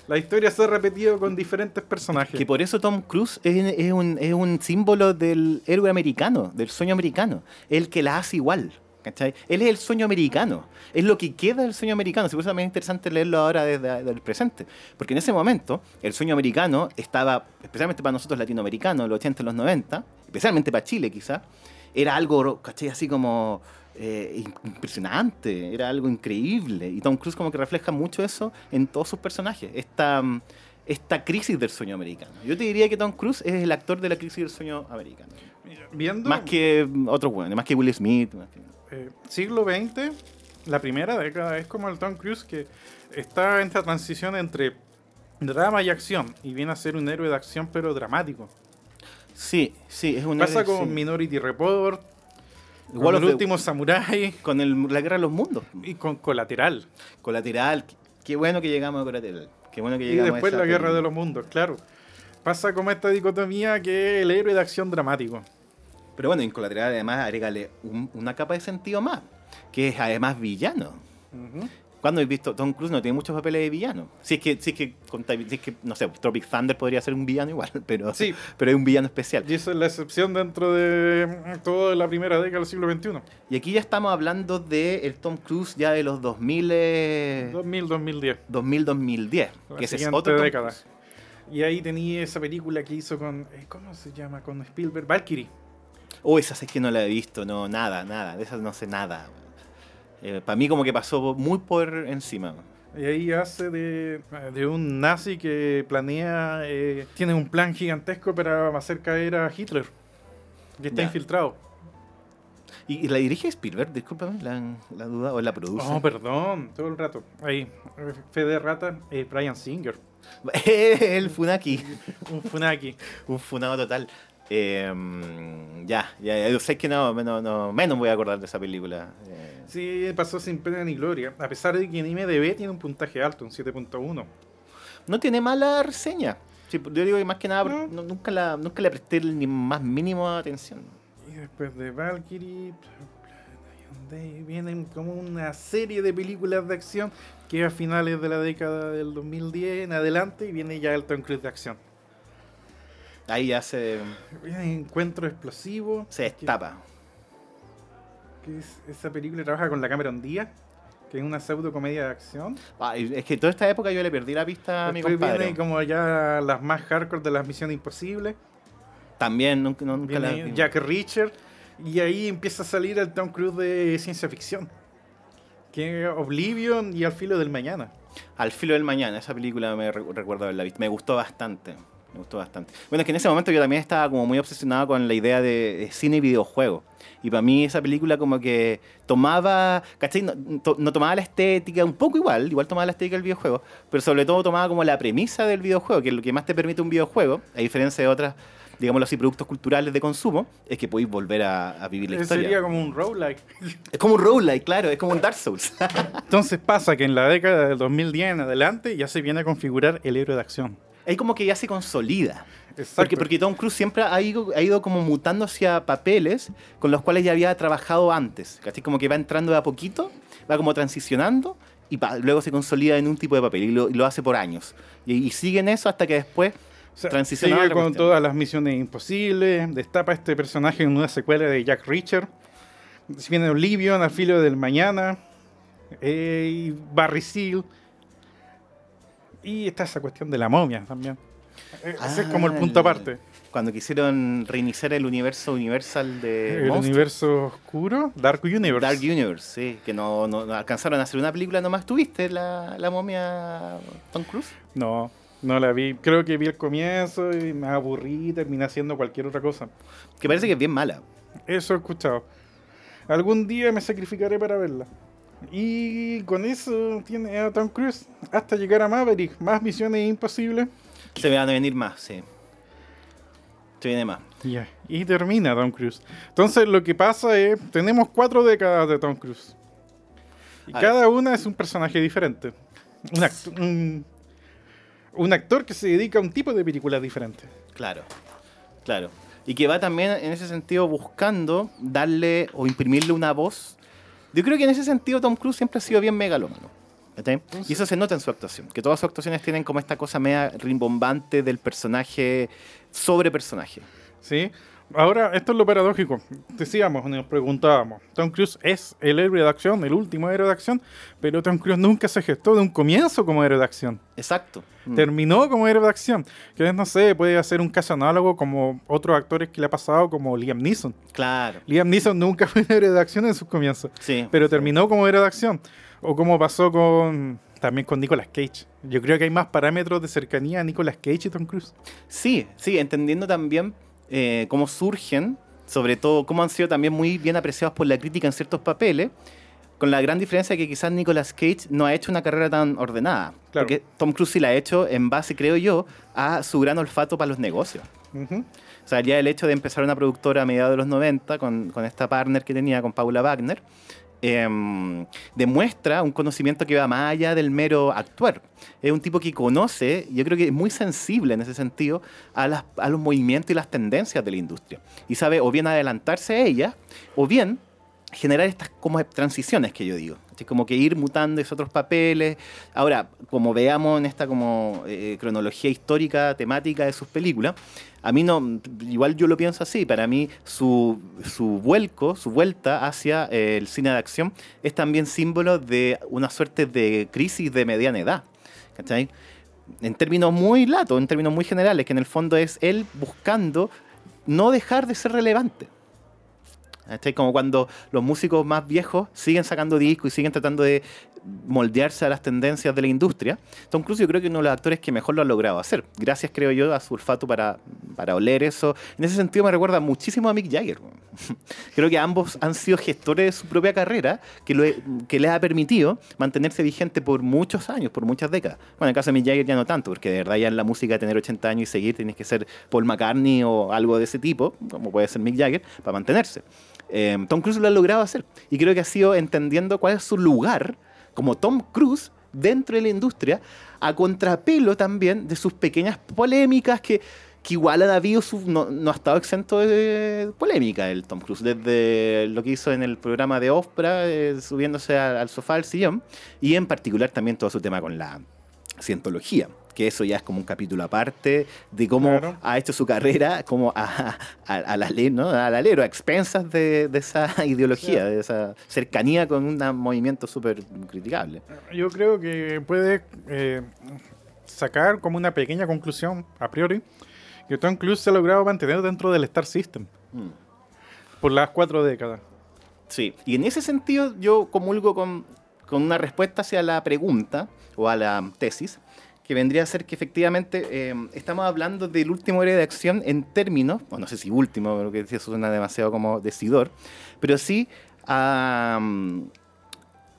La historia se ha repetido con diferentes personajes. Que por eso Tom Cruise es, un, es un símbolo del héroe americano, del sueño americano. El que la hace igual. ¿cachai? Él es el sueño americano. Es lo que queda del sueño americano. Por eso también es interesante leerlo ahora desde el presente. Porque en ese momento, el sueño americano estaba, especialmente para nosotros latinoamericanos, los 80 y los 90, especialmente para Chile quizás, era algo, ¿cachai? Así como eh, impresionante, era algo increíble. Y Tom Cruise como que refleja mucho eso en todos sus personajes. Esta, esta crisis del sueño americano. Yo te diría que Tom Cruise es el actor de la crisis del sueño americano. Viendo Más que otros buenos, más que Will Smith. más que- eh, siglo XX, la primera década, es como el Tom Cruise que está en esta transición entre drama y acción. Y viene a ser un héroe de acción, pero dramático. Sí, sí, es un Pasa héroe, con sí. Minority Report, con el último Samurai con el- la guerra de los mundos. y con Colateral. Colateral. Qué bueno que llegamos a Colateral. Qué bueno que Y llegamos después a la Guerra de los Mundos, claro. Pasa como esta dicotomía que es el héroe de acción dramático. Pero bueno, en Colateral además agrégale un- una capa de sentido más, que es además villano. Ujú. ¿Cuándo he visto? Tom Cruise no tiene muchos papeles de villano. Si es que, si es que, si es que no sé, Tropic Thunder podría ser un villano igual, pero, Sí. pero es un villano especial. Y eso es la excepción dentro de mm, toda la primera década del siglo XXI. Y aquí ya estamos hablando de el Tom Cruise ya de los 2000, eh, 2000-2010. 2000-2010, La que ese es otro Tom década. Cruise. Y ahí tenía esa película que hizo con. eh, ¿Cómo se llama? Con Spielberg. Valkyrie. Oh, esa es que no la he visto, no, nada, nada, de esas no sé nada. Para mí como que pasó muy por encima. Y ahí hace de, de un nazi que planea. eh, tiene un plan gigantesco para hacer caer a Hitler. Que está Ya. infiltrado. ¿Y, la dirige Spielberg? Discúlpame la, la duda, o la produce. Oh, perdón, todo el rato. Ahí, eh, fe de rata, eh, Brian Singer. el Funaki. Un Funaki. Un funado total. Eh, ya, ya, yo sé que no, no, no, menos voy a acordar de esa película. Eh, Sí, pasó sin pena ni gloria. A pesar de que en IMDB tiene un puntaje alto, un 7.1. no tiene mala reseña. Sí, yo digo que más que nada, No. no- nunca, la, nunca le presté ni más mínimo atención. Y después de Valkyrie, vienen como una serie de películas de acción que a finales de la década del 2010 en adelante y viene ya el Tom Cruise de acción. Ahí ya se, Encuentro Explosivo. se destapa. que es- esa película trabaja con la Cameron Díaz, que es una pseudo comedia de acción. Es que toda esta época yo le perdí la pista a mi compadre. viene como ya las más hardcore de las Misiones Imposibles. También nunca, la. Jack Reacher. Y ahí empieza a salir el Tom Cruise de ciencia ficción. Que Oblivion y Al filo del mañana. Al filo del mañana, esa película me re- recuerdo haberla visto. Me gustó bastante. Me gustó bastante. Bueno, es que en ese momento yo también estaba como muy obsesionado con la idea de, de cine y videojuego. Y para mí esa película como que tomaba, ¿cachai? No, to- no tomaba la estética, un poco igual, igual tomaba la estética del videojuego, pero sobre todo tomaba como la premisa del videojuego, que es lo que más te permite un videojuego, a diferencia de otras, digámoslo así, productos culturales de consumo, es que podéis volver a, a vivir la Ese historia. Sería como un roguelike. Es como un roguelike, claro, es como un Dark Souls. Entonces pasa que en la década del 2010 en adelante ya se viene a configurar el héroe de acción. Ahí como que ya se consolida. Exacto. Porque, porque Tom Cruise siempre ha ido, ha ido como mutando hacia papeles con los cuales ya había trabajado antes. ¿cachai? Como que va entrando de a poquito, va como transicionando y pa- luego se consolida en un tipo de papel y lo, y lo hace por años. Y, y sigue en eso hasta que después O sea, sigue con cuestión. todas las misiones imposibles. Destapa este personaje en una secuela de Jack Reacher. Viene Oblivion, Al filo del mañana. eh, y Barry Seal. Y está esa cuestión de la momia también. Eh, Ese es como el Ah, punto el- aparte. Cuando quisieron reiniciar el universo universal de El Monster. universo oscuro, Dark Universe. Dark Universe, sí, que no, no- no alcanzaron a hacer una película nomás. ¿Tuviste la, la momia Tom Cruise? No, no la vi. Creo que vi el comienzo y me aburrí y terminé haciendo cualquier otra cosa. Que parece que es bien mala. Eso he escuchado. Algún día me sacrificaré para verla. Y con eso tiene a Tom Cruise hasta llegar a Maverick. Más misiones imposibles. Se van a venir más, sí. Se viene más. Ya, Y termina Tom Cruise. Entonces lo que pasa es, tenemos cuatro décadas de Tom Cruise. Y A cada una es un personaje diferente. Un, act- un, un actor que se dedica a un tipo de películas diferente. Claro, claro. Y que va también en ese sentido buscando darle o imprimirle una voz. Yo creo que en ese sentido Tom Cruise siempre ha sido bien megalómano. ¿cachai? Y eso se nota en su actuación. Que todas sus actuaciones tienen como esta cosa media rimbombante del personaje sobre personaje. ¿Sí? Ahora, esto es lo paradójico. Decíamos, nos preguntábamos, Tom Cruise es el héroe de acción, el último héroe de acción, pero Tom Cruise nunca se gestó de un comienzo como héroe de acción. Exacto. Mm. Terminó como héroe de acción. Que no sé, puede hacer un caso análogo como otros actores que le ha pasado, como Liam Neeson. Claro. Liam Neeson nunca fue un héroe de acción en sus comienzos, Sí. pero terminó como héroe de acción. O como pasó con también con Nicolas Cage. Yo creo que hay más parámetros de cercanía a Nicolas Cage y Tom Cruise. Sí, sí, entendiendo también eh, cómo surgen, sobre todo cómo han sido también muy bien apreciados por la crítica en ciertos papeles, con la gran diferencia que quizás Nicolas Cage no ha hecho una carrera tan ordenada. Claro. Porque Tom Cruise sí la ha hecho en base, creo yo, a su gran olfato para los negocios. Ujú. O sea, ya el hecho de empezar una productora a mediados de los 90 con, con esta partner que tenía, con Paula Wagner, em, demuestra un conocimiento que va más allá del mero actuar. Es un tipo que conoce, yo creo que es muy sensible en ese sentido, a, a los movimientos y las tendencias de la industria. Y sabe o bien adelantarse a ellas, o bien generar estas como transiciones que yo digo. Así como que ir mutando esos otros papeles. Ahora, como veamos en esta como eh, cronología histórica, temática de sus películas, a mí no, igual yo lo pienso así, para mí su, su vuelco, su vuelta hacia eh, el cine de acción es también símbolo de una suerte de crisis de mediana edad. ¿Cachai? En términos muy latos, en términos muy generales, que en el fondo es él buscando no dejar de ser relevante. ¿Cachai? Como cuando los músicos más viejos siguen sacando discos y siguen tratando de moldearse a las tendencias de la industria. Tom Cruise yo creo que uno de los actores que mejor lo ha logrado hacer. Gracias, creo yo, a su olfato para, para oler eso. En ese sentido me recuerda muchísimo a Mick Jagger. creo que ambos han sido gestores de su propia carrera que, lo, que les ha permitido mantenerse vigente por muchos años, por muchas décadas. Bueno, en el caso de Mick Jagger ya no tanto, porque de verdad ya en la música tener 80 años y seguir tienes que ser Paul McCartney o algo de ese tipo, como puede ser Mick Jagger, para mantenerse. Eh, Tom Cruise lo ha logrado hacer. Y creo que ha sido entendiendo cuál es su lugar como Tom Cruise dentro de la industria, a contrapelo también de sus pequeñas polémicas que, que igual han habido, su- no, no ha estado exento de polémica el Tom Cruise, desde lo que hizo en el programa de Oprah, eh, subiéndose al, al sofá, al sillón, y en particular también todo su tema con la cientología, que eso ya es como un capítulo aparte de cómo Claro. ha hecho su carrera como a, a, a la ley, ¿no? Al alero, a expensas de, de esa ideología, de esa cercanía con un movimiento súper criticable. Yo creo que puede eh, sacar como una pequeña conclusión a priori que Tom Cruise se ha logrado mantener dentro del Star System Mm. por las cuatro décadas. Sí, y en ese sentido yo comulgo con, con una respuesta hacia la pregunta o a la tesis, que vendría a ser que efectivamente eh, estamos hablando del último héroe de acción en términos, o no sé si último, porque eso suena demasiado como decidor, pero sí a,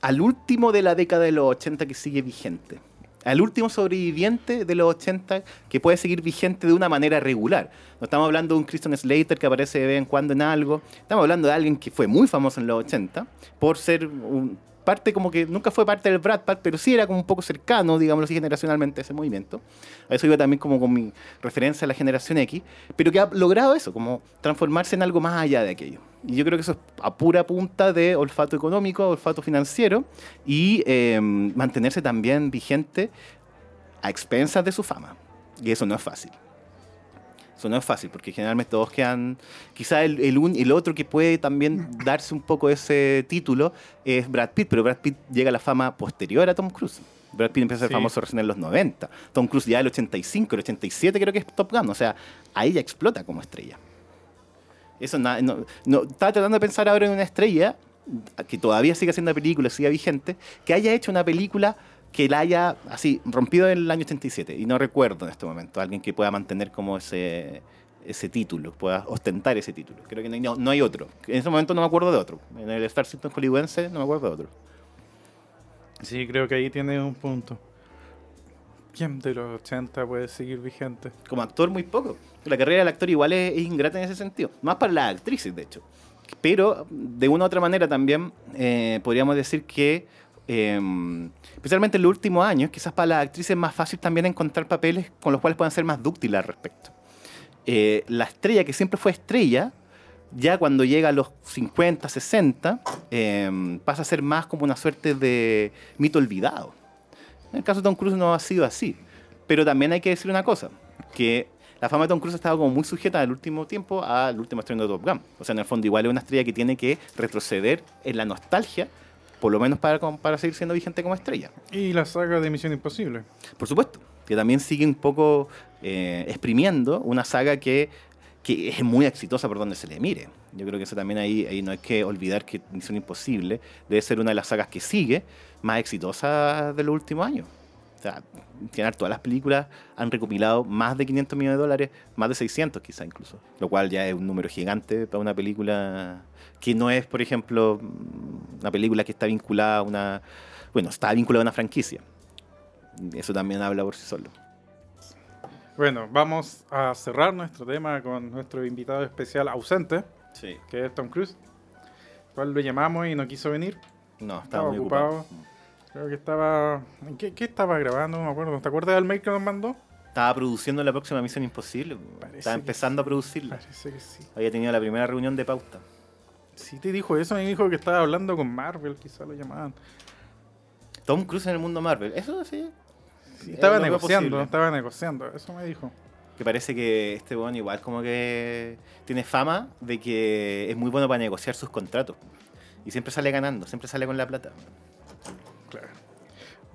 al último de la década de los 80 que sigue vigente. Al último sobreviviente de los 80 que puede seguir vigente de una manera regular. No estamos hablando de un Christian Slater que aparece de vez en cuando en algo. Estamos hablando de alguien que fue muy famoso en los 80 por ser un parte como que nunca fue parte del Brad Pack, pero sí era como un poco cercano, digámoslo así, generacionalmente a ese movimiento. A eso iba también como con mi referencia a la generación X, pero que ha logrado eso, como transformarse en algo más allá de aquello. Y yo creo que eso es a pura punta de olfato económico, olfato financiero y eh, mantenerse también vigente a expensas de su fama. Y eso no es fácil. No es fácil, porque generalmente todos quedan. Quizá el, el, un- el otro que puede también darse un poco ese título es Brad Pitt, pero Brad Pitt llega a la fama posterior a Tom Cruise. Brad Pitt empieza a ser Sí. famoso recién en los 90. Tom Cruise ya el 85, el 87 creo que es Top Gun. O sea, ahí ya explota como estrella. Eso no, no- estaba tratando de pensar ahora en una estrella que todavía sigue haciendo películas, sigue vigente, que haya hecho una película que la haya así rompido en el año 87. Y no recuerdo en este momento alguien que pueda mantener como ese, ese título, pueda ostentar ese título. Creo que no hay, no- no hay otro. En ese momento no me acuerdo de otro. En el Star System hollywoodense no me acuerdo de otro. Sí, creo que ahí tiene un punto. ¿Quién de los 80 puede seguir vigente? Como actor, muy poco. La carrera del actor igual es, es ingrata en ese sentido. Más para las actrices, de hecho. Pero de una u otra manera también eh, podríamos decir que, eh, especialmente en los últimos años, quizás para las actrices es más fácil también encontrar papeles con los cuales puedan ser más dúctiles al respecto. Eh, la estrella que siempre fue estrella, ya cuando llega a los 50, 60, eh, pasa a ser más como una suerte de mito olvidado. En el caso de Tom Cruise no ha sido así. Pero también hay que decir una cosa, que la fama de Tom Cruise ha estado como muy sujeta en el último tiempo al último estreno de Top Gun. O sea, en el fondo igual es una estrella que tiene que retroceder en la nostalgia, por lo menos para, para seguir siendo vigente como estrella. Y la saga de Misión Imposible. Por supuesto, que también sigue un poco eh, exprimiendo una saga que, que es muy exitosa por donde se le mire. Yo creo que eso también ahí, ahí no hay que olvidar que Misión Imposible debe ser una de las sagas que sigue más exitosas de los últimos años. O sea, tiene todas las películas han recopilado más de 500 millones de dólares, más de 600 quizá incluso, lo cual ya es un número gigante para una película que no es, por ejemplo, una película que está vinculada a una, bueno, está vinculada a una franquicia. Eso también habla por sí solo. Bueno, vamos a cerrar nuestro tema con nuestro invitado especial ausente, Sí. que es Tom Cruise. ¿Cuál lo llamamos y no quiso venir? No, estaba Estaba muy ocupado. ocupado. Creo que estaba... ¿en ¿Qué, qué estaba grabando? No me acuerdo. ¿Te acuerdas del mail que nos mandó? Estaba produciendo la próxima Misión Imposible. Parece Estaba empezando a producirla. Parece que sí. Había tenido la primera reunión de pauta. Sí te dijo eso, me dijo que estaba hablando con Marvel, quizá lo llamaban. Tom Cruise en el mundo Marvel. Eso sí. Sí, Eh, estaba negociando, estaba negociando, eso me dijo. Que parece que este weón igual como que tiene fama de que es muy bueno para negociar sus contratos. Y siempre sale ganando, siempre sale con la plata.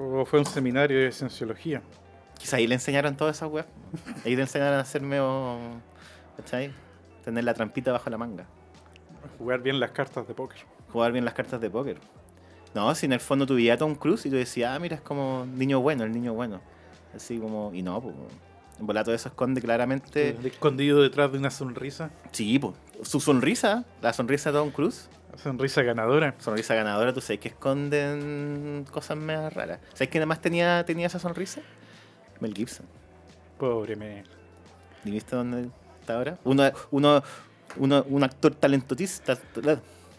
O fue un seminario de cienciología. Quizá ahí le enseñaron todas esas weas. Ahí le enseñaron a hacer medio. ¿Cachai? Tener la trampita bajo la manga. Jugar bien las cartas de póker. jugar bien las cartas de póker. No, si en el fondo tuviera a Tom Cruise y tú decías, ah, mira, es como niño bueno, el niño bueno. Así como, y no, pues. En volar todo eso esconde claramente. Escondido detrás de una sonrisa. Sí, pues. Su sonrisa, la sonrisa de Tom Cruise, sonrisa ganadora. sonrisa ganadora, tú sabes que esconden cosas más raras. ¿Sabes quién además tenía, tenía esa sonrisa? Mel Gibson. Pobre Mel. ¿Y viste dónde está ahora? Uno, uno, uno, un actor talentotísimo.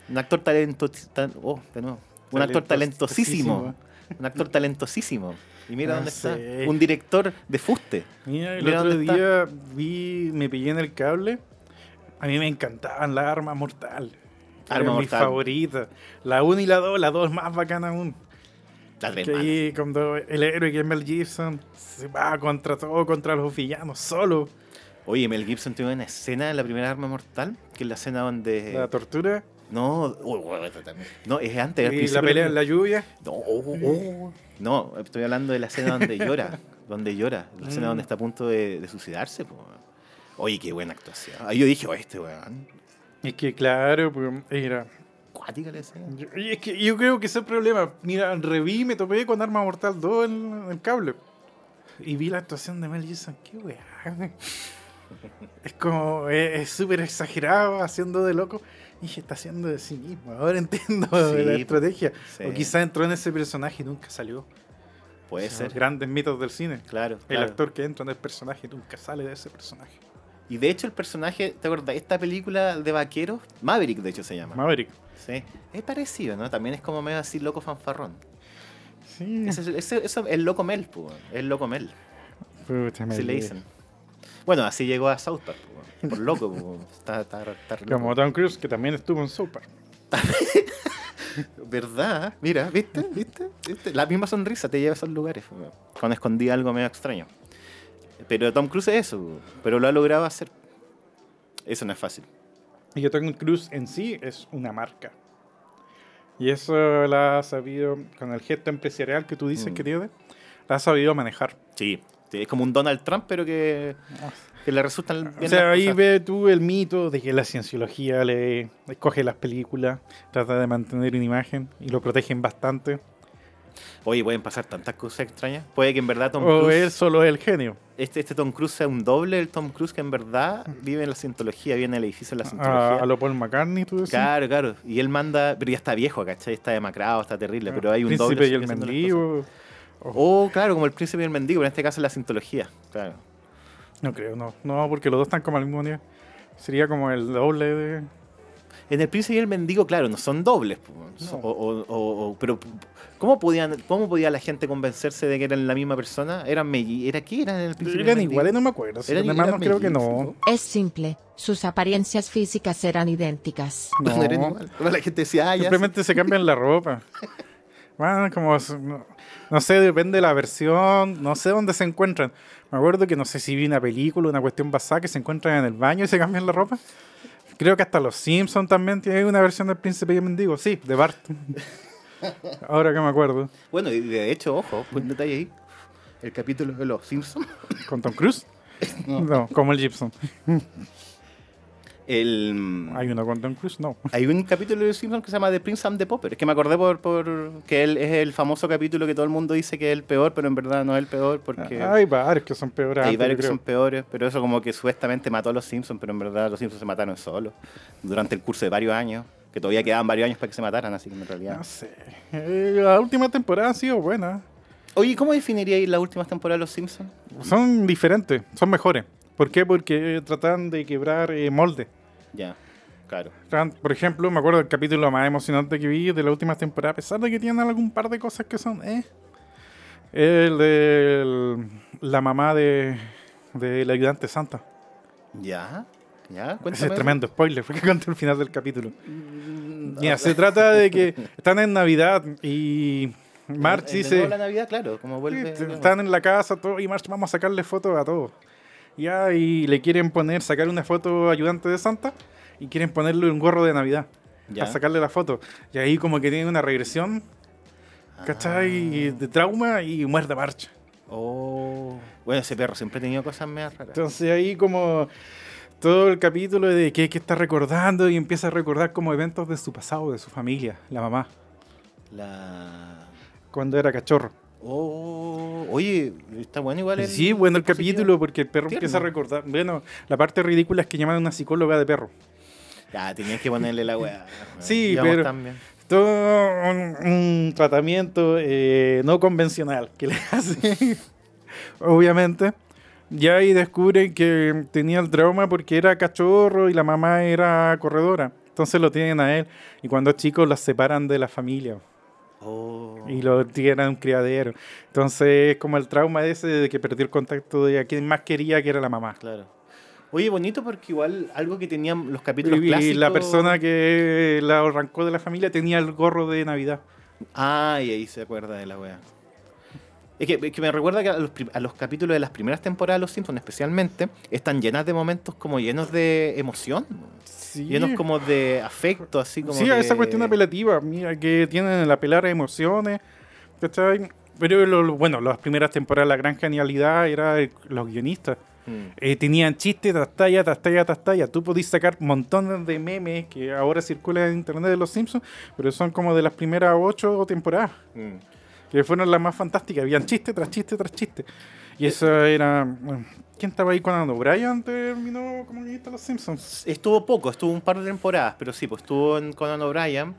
Un actor talentosísimo. Oh, de nuevo. Un actor talentosísimo. Un actor talentosísimo. Y mira No dónde sé. está. Un director de fuste. Mira, el Mira otro está. día vi, me pillé en el cable. A mí me encantaban las armas mortal. Arma Era mi favorita. La 1 y la 2, la 2 es más bacana aún. La tres Que manos. ahí cuando el héroe que es Mel Gibson se va contra todo, contra los villanos, solo. Oye, Mel Gibson tuvo una escena en la primera arma mortal, que es la escena donde. La tortura No, no, es antes. y la pelea en la lluvia. No, oh, oh. no, estoy hablando de la escena donde llora. donde llora. La escena Mm. donde está a punto de, de suicidarse. po. Oye, qué buena actuación. Ahí yo dije, oh, este weón. Es que claro, pues era. Cuática escena. yo- y es que yo creo que ese es el problema. Mira, reví, me topé con Arma Mortal 2 en, el cable. Y vi la actuación de Mel Gibson. Qué weá. Es como, es súper exagerado, haciendo de loco. Y dije, está haciendo de sí mismo. Ahora entiendo Sí, la estrategia. sí. O quizá entró en ese personaje y nunca salió. Puede Son ser. Grandes mitos del cine. Claro, El claro. actor que entra en el personaje nunca sale de ese personaje. Y de hecho el personaje, ¿te acuerdas? Esta película de vaqueros, Maverick de hecho se llama. Maverick. Sí. Es parecido, ¿no? También es como medio así loco fanfarrón. Sí. Eso es el loco Mel, pues. El loco Mel. Puta, Así le dicen. Bueno, así llegó a South Park, po, por loco, po. Está, está, está Como. Tom Cruise, que también estuvo en South Park. ¿Verdad? Mira, ¿viste? ¿viste? ¿viste? La misma sonrisa te lleva a esos lugares, po, cuando escondí algo medio extraño. Pero Tom Cruise es eso, pero lo ha logrado hacer. Eso no es fácil. Y que Tom Cruise en sí es una marca. Y eso la ha sabido, con el gesto empresarial que tú dices Mm. que tiene, la ha sabido manejar. Sí, es como un Donald Trump, pero que, que le resultan O bien sea, las ahí ve tú el mito de que la cienciología le escoge las películas, trata de mantener una imagen y lo protegen bastante. Oye, pueden pasar tantas cosas extrañas. Puede que en verdad Tom O Cruise, él solo es el genio. este, este Tom Cruise sea un doble del Tom Cruise que en verdad vive en la cientología, vive en el edificio de la A, cientología. a lo Paul McCartney, tú decís. Claro, claro. Y él manda, pero ya está viejo, ¿cachai? Está demacrado, está terrible, pero hay un Príncipe doble. y el mendigo. cosas. Oh, claro, como el príncipe y el mendigo, pero en este caso es la cientología. Claro. No creo, no. No, porque los dos están como al mismo nivel. Sería como el doble de. En el príncipe y el mendigo, claro, no son dobles. o- o- o- o- pero, ¿cómo, podían, ¿cómo podía la gente convencerse de que eran la misma persona? ¿Eran melli ¿Era qué? ¿Eran el príncipe Eran iguales, no me acuerdo. Si Eran- creo que no. Es simple, sus apariencias físicas eran idénticas. No, No. eran igual. La gente decía, ah, ya. Simplemente se cambian la ropa. Bueno, como. No, no sé, depende de la versión. No sé dónde se encuentran. Me acuerdo que no sé si vi una película, una cuestión basada que se encuentran en el baño y se cambian la ropa. Creo que hasta los Simpsons también tienen una versión del Príncipe y el Mendigo. Sí, de Bart. Ahora que me acuerdo. Bueno, y de hecho, ojo, un detalle ahí. El capítulo de los Simpsons. ¿Con Tom Cruise? No, como el Gibson. El, ¿Hay uno con Tom Cruise? No. Hay un capítulo de los Simpsons que se llama The Prince and the Popper. Es que me acordé por, por que él es el famoso capítulo que todo el mundo dice que es el peor, pero en verdad no es el peor porque Hay varios que son peores. hay varios que son peores. Pero eso como que supuestamente mató a los Simpsons, pero en verdad los Simpsons se mataron solos durante el curso de varios años. Que todavía quedaban varios años para que se mataran, así que en realidad. No sé. Eh, la última temporada ha sido buena. Oye, ¿cómo definiríais las últimas temporadas de los Simpsons? Son diferentes, son mejores. ¿Por qué? Porque tratan de quebrar eh, molde. Ya, claro. Por ejemplo, me acuerdo del capítulo más emocionante que vi de la última temporada, a pesar de que tienen algún par de cosas que son, eh. El de la mamá de del ayudante santa. Ya, ya, Ese cuéntame. es tremendo spoiler, porque conté el final del capítulo. Mira, se trata de que están en Navidad y March de dice... la Navidad, claro, como vuelve. Están en la casa todo, y March, vamos a sacarle fotos a todos. Ya, y le quieren poner, sacar una foto ayudante de Santa y quieren ponerle un gorro de Navidad Ya. para sacarle la foto. Y ahí como que tiene una regresión, ¿cachai? Ah. De trauma y muerde a March. Oh. Bueno, ese perro siempre ha tenido cosas medio raras. Entonces ahí como todo el capítulo de que, que está recordando y empieza a recordar como eventos de su pasado, de su familia, la mamá, La. cuando era cachorro. Oh, oye, está bueno igual el. Sí, bueno el capítulo porque el perro Tierno. empieza a recordar. Bueno, la parte ridícula es que llaman a una psicóloga de perro. Ya, tenías que ponerle la weá. Sí, pero- tan bien. todo un, un tratamiento eh, no convencional que le hace, obviamente. Ya ahí descubren que tenía el trauma porque era cachorro y la mamá era corredora. Entonces lo tienen a él. Y cuando es chico los separan de la familia Oh. y lo tienen a un criadero. Entonces es como el trauma ese de que perdió el contacto de a quien más quería, que era la mamá. Claro. Oye, bonito porque igual algo que tenían los capítulos Y, clásicos. la persona que la arrancó de la familia tenía el gorro de Navidad. Ah, y ahí se acuerda de la wea. Es que, es que me recuerda que a los, a los capítulos de las primeras temporadas de Los Simpsons, especialmente, están llenas de momentos como llenos de emoción. Sí. Llenos como de afecto, así como. Sí, a de- esa cuestión apelativa, mira, que tienen el apelar a emociones, ¿cachai? Pero lo- bueno, las primeras temporadas, la gran genialidad era el- los guionistas. Mm. Eh, tenían chistes tras talla, tras talla, tras talla. Tú podías sacar montones de memes que ahora circulan en internet de los Simpsons, pero son como de las primeras ocho temporadas, Mm. Que fueron las más fantásticas. Habían chiste tras chiste tras chiste. Y eso era... ¿Quién estaba ahí cuando Brian terminó como guionista de los Simpsons? Estuvo poco, estuvo un par de temporadas, pero sí, pues estuvo en Conan O'Brien.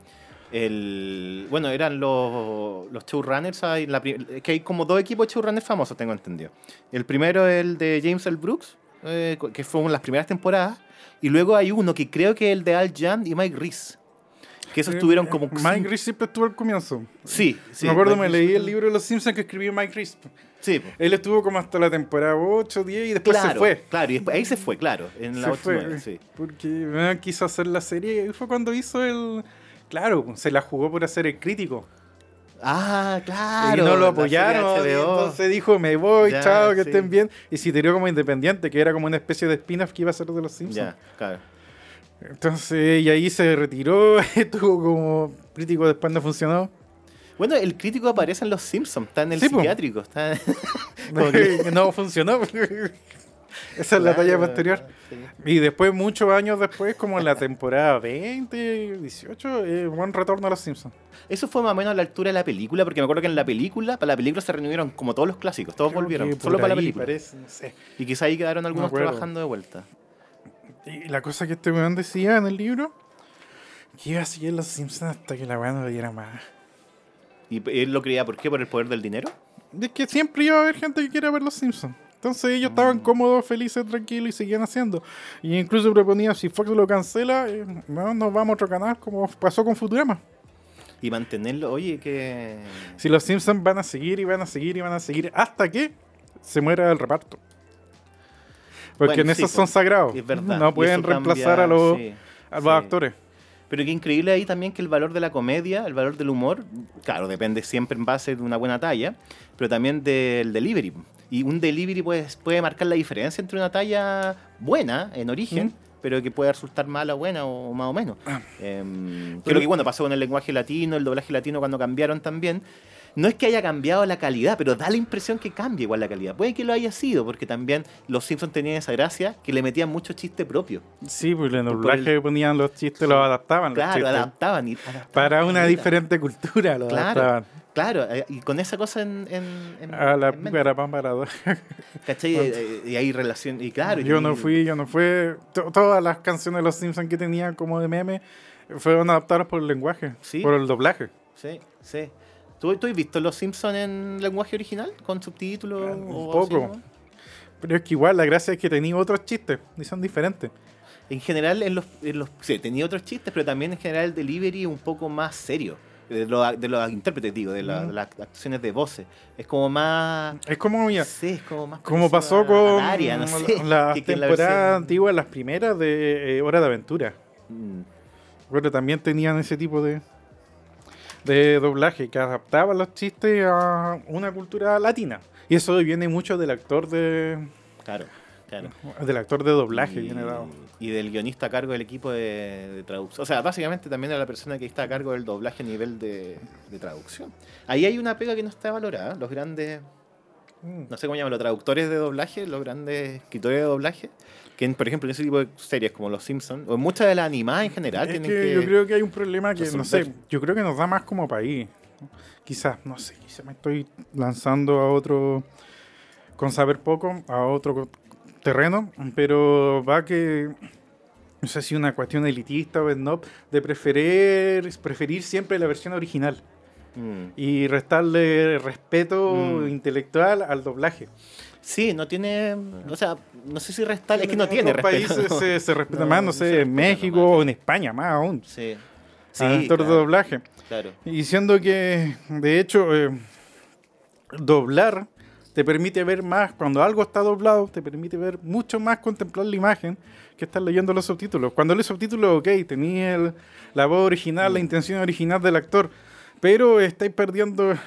El, bueno, eran los, los showrunners. hay la pri- que hay como dos equipos de showrunners famosos, tengo entendido. El primero es el de James L. Brooks, eh, que fue de las primeras temporadas. Y luego hay uno que creo que es el de Al Jan y Mike Reese. Que esos tuvieron como. Eh, Mike Reese siempre estuvo al comienzo. Sí, sí. me acuerdo, Mike me leí el libro de los Simpsons que escribió Mike Reese. Sí, pues. Él estuvo como hasta la temporada 8, 10 y después claro, se fue. Claro, y después, ahí se fue, claro. En la se 8 fue. sí. Porque eh, quiso hacer la serie y fue cuando hizo el. Claro, se la jugó por hacer el crítico. Ah, claro. y no lo apoyaron. y entonces dijo, me voy, Ya, chao, que sí. estén bien. Y se tiró como independiente, que era como una especie de spin-off que iba a ser de los Simpsons. Ya, claro. Entonces, y ahí se retiró, estuvo como crítico, después no funcionó. Bueno, el crítico aparece en Los Simpsons, está en el Sí, psiquiátrico. Está... que- no funcionó. Esa es la talla posterior. sí. Y después, muchos años después, como en la temporada 20, 18, eh, buen retorno a los Simpsons. Eso fue más o menos a la altura de la película, porque me acuerdo que en la película, para la película se reunieron como todos los clásicos, todos volvieron, Creo solo para la película. parece, no sé. Y quizá ahí quedaron algunos trabajando de vuelta. Y la cosa que este weón decía en el libro, que iba a seguir los Simpsons hasta que la weá no le diera más. ¿Y él lo creía por qué? ¿Por el poder del dinero? Es que siempre iba a haber gente que quiera ver los Simpsons. Entonces ellos estaban cómodos, felices, tranquilos y seguían haciendo. Y incluso proponía, si Fox lo cancela, eh, no, nos vamos a otro canal, como pasó con Futurama. Y mantenerlo, oye, que... Si los Simpsons van a seguir y van a seguir y van a seguir hasta que se muera el reparto. Porque Bueno, en sí, esos po, son sagrados. Es verdad. No pueden reemplazar cambia, a los, sí, a los sí. actores. Pero qué increíble ahí también que el valor de la comedia, el valor del humor, claro, depende siempre en base de una buena talla, pero también del delivery. Y un delivery puede, puede marcar la diferencia entre una talla buena en origen, Mm. pero que puede resultar mala buena o más o menos. Ah. Pero- creo que bueno, pasó con el lenguaje latino, el doblaje latino cuando cambiaron también. No es que haya cambiado la calidad, pero da la impresión que cambia igual la calidad. Puede que lo haya sido, porque también los Simpsons tenían esa gracia que le metían mucho chiste propio. Sí, pues en el doblaje ponían los chistes, los adaptaban. los Claro, chistes. adaptaban y adaptaban Para una diferente cultura lo Claro, adaptaban. claro, eh, y con esa cosa en, en, en- A la en pícara para dos. ¿cachai? Eh, eh, Y hay relación, y claro. Yo y- no fui, yo no fui. To- Todas las canciones de los Simpsons que tenían como de meme fueron adaptadas por el lenguaje, Sí. por el doblaje. Sí, sí. ¿Tú, ¿Tú has visto Los Simpsons en lenguaje original? ¿Con subtítulos? Un o poco. así, no? Pero es que igual la gracia es que tenía otros chistes y son diferentes. En general, en los, en los, sí, tenía otros chistes, pero también en general el delivery es un poco más serio. De los, de los intérpretes, digo, de, la- Mm. de las actuaciones de voces. Es como más. Es como, mira, Sí, es como más. como pasó con a Daria, no sé, la temporadas versión- antiguas, las primeras de eh, Hora de Aventura. Mm. Bueno, también tenían ese tipo de, de doblaje que adaptaban los chistes a una cultura latina. Y eso viene mucho del actor de Claro, claro. del actor de doblaje, y, viene dado. y del guionista a cargo del equipo de, de traducción. O sea, básicamente también de la persona que está a cargo del doblaje a nivel de, de traducción. Ahí hay una pega que no está valorada. Los grandes. No sé cómo llaman, los traductores de doblaje, los grandes escritores de doblaje, que por ejemplo en ese tipo de series como Los Simpsons, o en muchas de las animadas en general, Es tienen que, que... yo creo que hay un problema que, no sé, yo creo que nos da más como país. Quizás, no sé, quizás me estoy lanzando a otro, con saber poco, a otro terreno, pero va que, no sé si una cuestión elitista o no, de preferir, preferir siempre la versión original Mm. y restarle respeto Mm. intelectual al doblaje. Sí, no tiene... O sea, no sé si restar... Es que no En tiene otros respeto. países se, se respeta No, más, no sé, en México o en España más aún. Sí. al actor de claro, doblaje. claro. Y siendo que, de hecho, eh, doblar te permite ver más, cuando algo está doblado, te permite ver mucho más, contemplar la imagen que estar leyendo los subtítulos. Cuando lees subtítulos, ok, tenía el- la voz original, la Mm. intención original del actor, pero estáis perdiendo eh,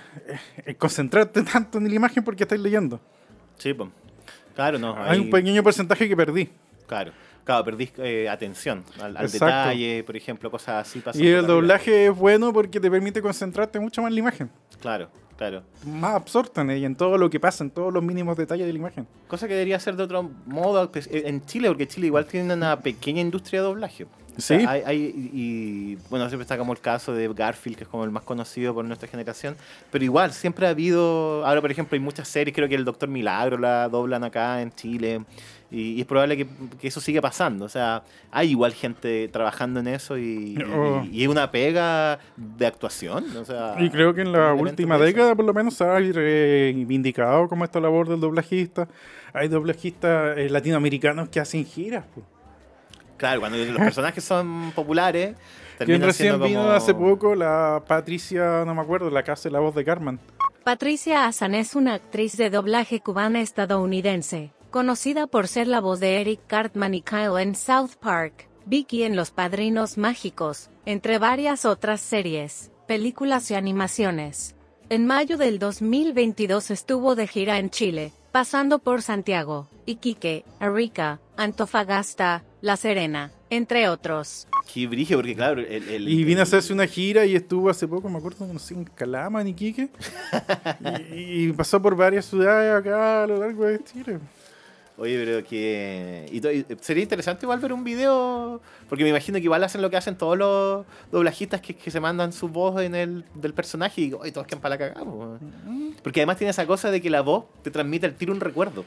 el concentrarte tanto en la imagen porque estáis leyendo. Sí, pues. Claro, no. Hay un pequeño porcentaje que perdí. Claro, claro, perdís eh, atención al, detalle, por ejemplo, cosas así pasan Y el doblaje es bueno porque te permite concentrarte mucho más en la imagen. Claro, claro. Más absorta en ella, en todo lo que pasa, en todos los mínimos detalles de la imagen. Cosa que debería ser de otro modo pues, eh, en Chile, porque Chile igual tiene una pequeña industria de doblaje. O sea, Sí. hay, hay- y, y, bueno, siempre está como el caso de Garfield, que es como el más conocido por nuestra generación. Pero igual, siempre ha habido. Ahora, por ejemplo, hay muchas series, creo que el Doctor Milagro la doblan acá en Chile. Y, y es probable que, que eso siga pasando. O sea, hay igual gente trabajando en eso y, y- Oh. y es una pega de actuación. O sea, Y creo que en la última década, por lo menos, se ha reivindicado como esta labor del doblajista. Hay doblajistas eh, latinoamericanos que hacen giras. po. Claro, cuando los personajes son populares. Recién vino como- hace poco, la Patricia, no me acuerdo, la que hace la voz de Carmen. Patricia Asan es una actriz de doblaje cubana estadounidense, conocida por ser la voz de Eric Cartman y Kyle en South Park, Vicky en Los Padrinos Mágicos, entre varias otras series, películas y animaciones. En mayo del 2022 estuvo de gira en Chile, pasando por Santiago, Iquique, Arica, Antofagasta, La Serena, entre otros. Qué brillo, porque claro, el, el- Y vino a hacerse una gira y estuvo hace poco, me acuerdo, no sé, en Calama, en Iquique. y, y pasó por varias ciudades acá a lo largo de Chile. Oye, pero que... y to- y sería interesante igual ver un video, porque me imagino que igual hacen lo que hacen todos los doblajistas que, que se mandan su voz en el del personaje y oye, todos quedan para la cagada. po". Porque además tiene esa cosa de que la voz te transmite al tiro un recuerdo.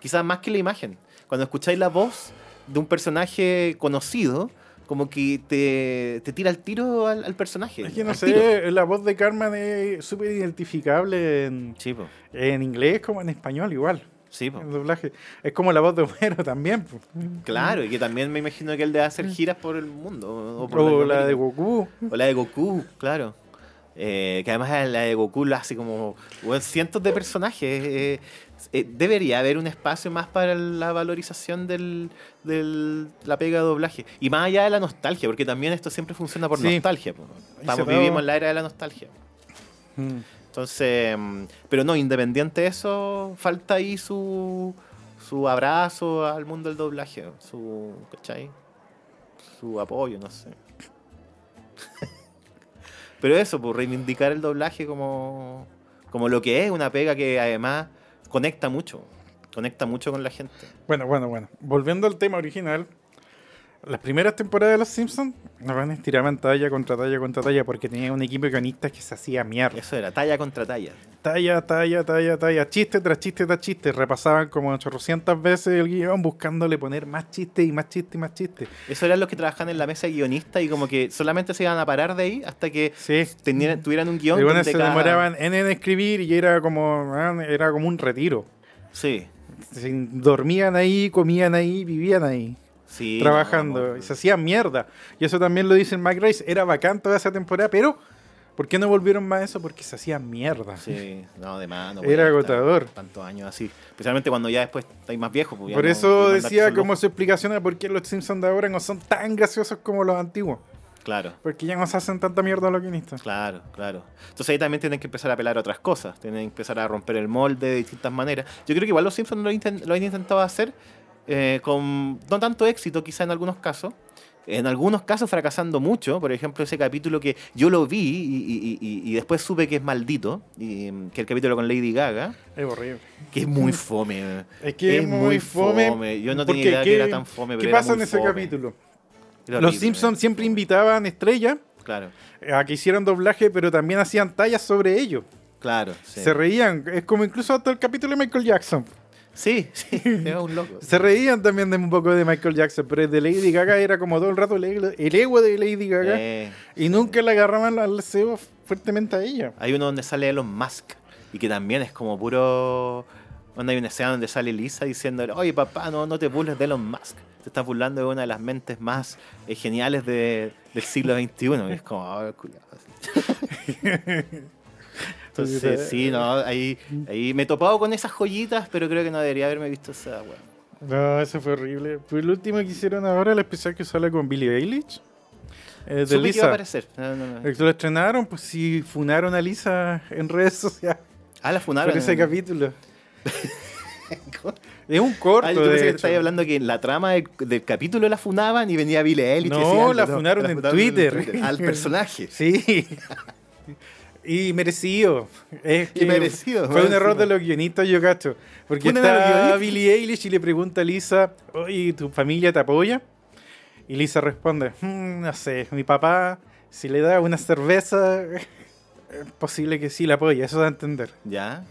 Quizás más que la imagen. Cuando escucháis la voz de un personaje conocido, como que te, te tira el tiro al, al personaje. Es que no tiro. sé, la voz de Carmen es súper identificable en, Sí, en inglés como en español igual. Sí, po. El doblaje. Es como la voz de Homero también. po. Claro, y que también me imagino que él debe hacer giras por el mundo. O, por O la de Goku. O la de Goku, claro. Eh, que además la de Goku lo hace como bueno, cientos de personajes. eh, eh, debería haber un espacio más para la valorización del, del- la pega de doblaje. Y más allá de la nostalgia, porque también esto siempre funciona por Sí. nostalgia. po. Estamos, se va- vivimos en la era de la nostalgia. Mm. Entonces, mm, pero no, independiente de eso, falta ahí su, su abrazo al mundo del doblaje, su, ¿cachai? Su apoyo, no sé. pero eso, pues reivindicar el doblaje como, como lo que es, una pega que además conecta mucho, conecta mucho con la gente. Bueno, bueno, bueno. Volviendo al tema original. Las primeras temporadas de Los Simpsons nos van a estiraban talla contra talla contra talla porque tenía un equipo de guionistas que se hacía mierda. Eso era, talla contra talla. Talla, talla, talla, talla, chiste tras chiste tras chiste. Repasaban como 800 veces el guion buscándole poner más chistes y más chistes y más chistes. Eso eran los que trabajaban en la mesa de guionistas y como que solamente se iban a parar de ahí hasta que Sí. tenieran- tuvieran un guion. Y bueno, se cada- demoraban en, en escribir y era como, man, era como un retiro. Sí, Dormían ahí, comían ahí, vivían ahí. Sí. trabajando no, y se hacían mierda. Y eso también lo dice Mac Rice. Era bacán toda esa temporada, pero ¿por qué no volvieron más a eso? Porque se hacían mierda. Sí, no, de más. Era agotador. Tantos años así. Especialmente cuando ya después estáis más viejos. pues Por eso decía como su explicación a por qué los Simpsons de ahora no son tan graciosos como los antiguos. Claro, Porque ya no se hacen tanta mierda los guionistas. claro, claro. Entonces ahí también tienen que empezar a apelar a otras cosas. Tienen que empezar a romper el molde de distintas maneras. Yo creo que igual los Simpsons lo, inten- lo han intentado hacer eh, con no tanto éxito, quizá en algunos casos. En algunos casos fracasando mucho. Por ejemplo, ese capítulo que yo lo vi y, y- y- y después supe que es maldito. Y, mm, que el capítulo con Lady Gaga. Es horrible. Que es muy fome. Es que es, muy fome. Yo no tenía idea ¿qué- que era tan fome. ¿Qué pero era pasa en ese fome. capítulo? Los. Simpsons siempre invitaban estrellas Claro, a que hicieran doblaje, pero también hacían tallas sobre ellos. claro. Sí, Se reían. Es como incluso hasta el capítulo de Michael Jackson. Sí, sí, era un loco. Se reían también de un poco de Michael Jackson, pero el de Lady Gaga era como todo el rato el, ego- el ego de Lady Gaga Eh, y nunca le agarraban al CEO fuertemente a ella. hay uno donde sale Elon Musk y que también es como puro. Donde hay una escena donde sale Lisa diciéndole, oye papá, no, no te burles de Elon Musk. Te estás burlando de una de las mentes más eh, geniales de- del siglo XXI. Y es como, "Ah, culiao". Entonces, sí, no, ahí, ahí me he topado con esas joyitas, pero creo que no debería haberme visto esa weá. No, eso fue horrible. Pues el último que hicieron ahora, el especial que sale con Billie Eilish. eh, de que Lisa. aparecer. No, no, no. El que lo estrenaron, pues sí, funaron a Lisa en redes sociales Ah, la funaron. por ese en- capítulo. Es un corto, Ah, yo de pensé que hecho. estabas hablando que en la trama del, del capítulo la funaban y venía Billie Eilish. y No, la funaron en Twitter. Al personaje. Sí. Y merecido. Es Y merecido, Fue un error de los guionistas, yo cacho. Porque está. Billie Eilish y le pregunta a Lisa, oye, ¿tu familia te apoya? Y Lisa responde, "Mm, no sé, mi papá, si le da una cerveza, es posible que sí la apoye, eso da a entender. Ya.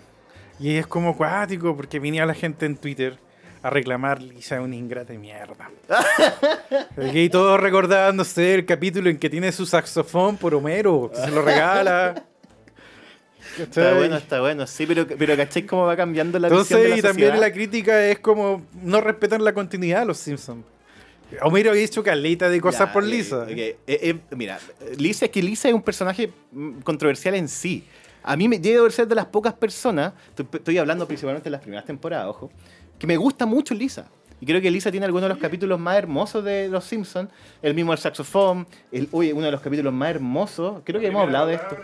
Y es como acuático, porque venía la gente en Twitter a reclamar Lisa es una ingrata de mierda. y todos recordándose el capítulo en que tiene su saxofón por Homero, que se lo regala. Está bueno, está bueno. Sí, pero, pero ¿cachai cómo va cambiando la visión de Entonces, la y también sociedad? la crítica es como no respetan la continuidad de los Simpsons. Homero ha hecho caleta de cosas Ya, por Lisa. Eh, eh, mira, Lisa es que Lisa es un personaje mm, controversial en sí. A mí me llega a ser de las pocas personas, estoy hablando principalmente de las primeras temporadas, ojo, que me gusta mucho Lisa. Y creo que Lisa tiene algunos de los capítulos más hermosos de Los Simpsons. El mismo el saxofón. El, oye, uno de los capítulos más hermosos. Creo que hemos hablado de esto.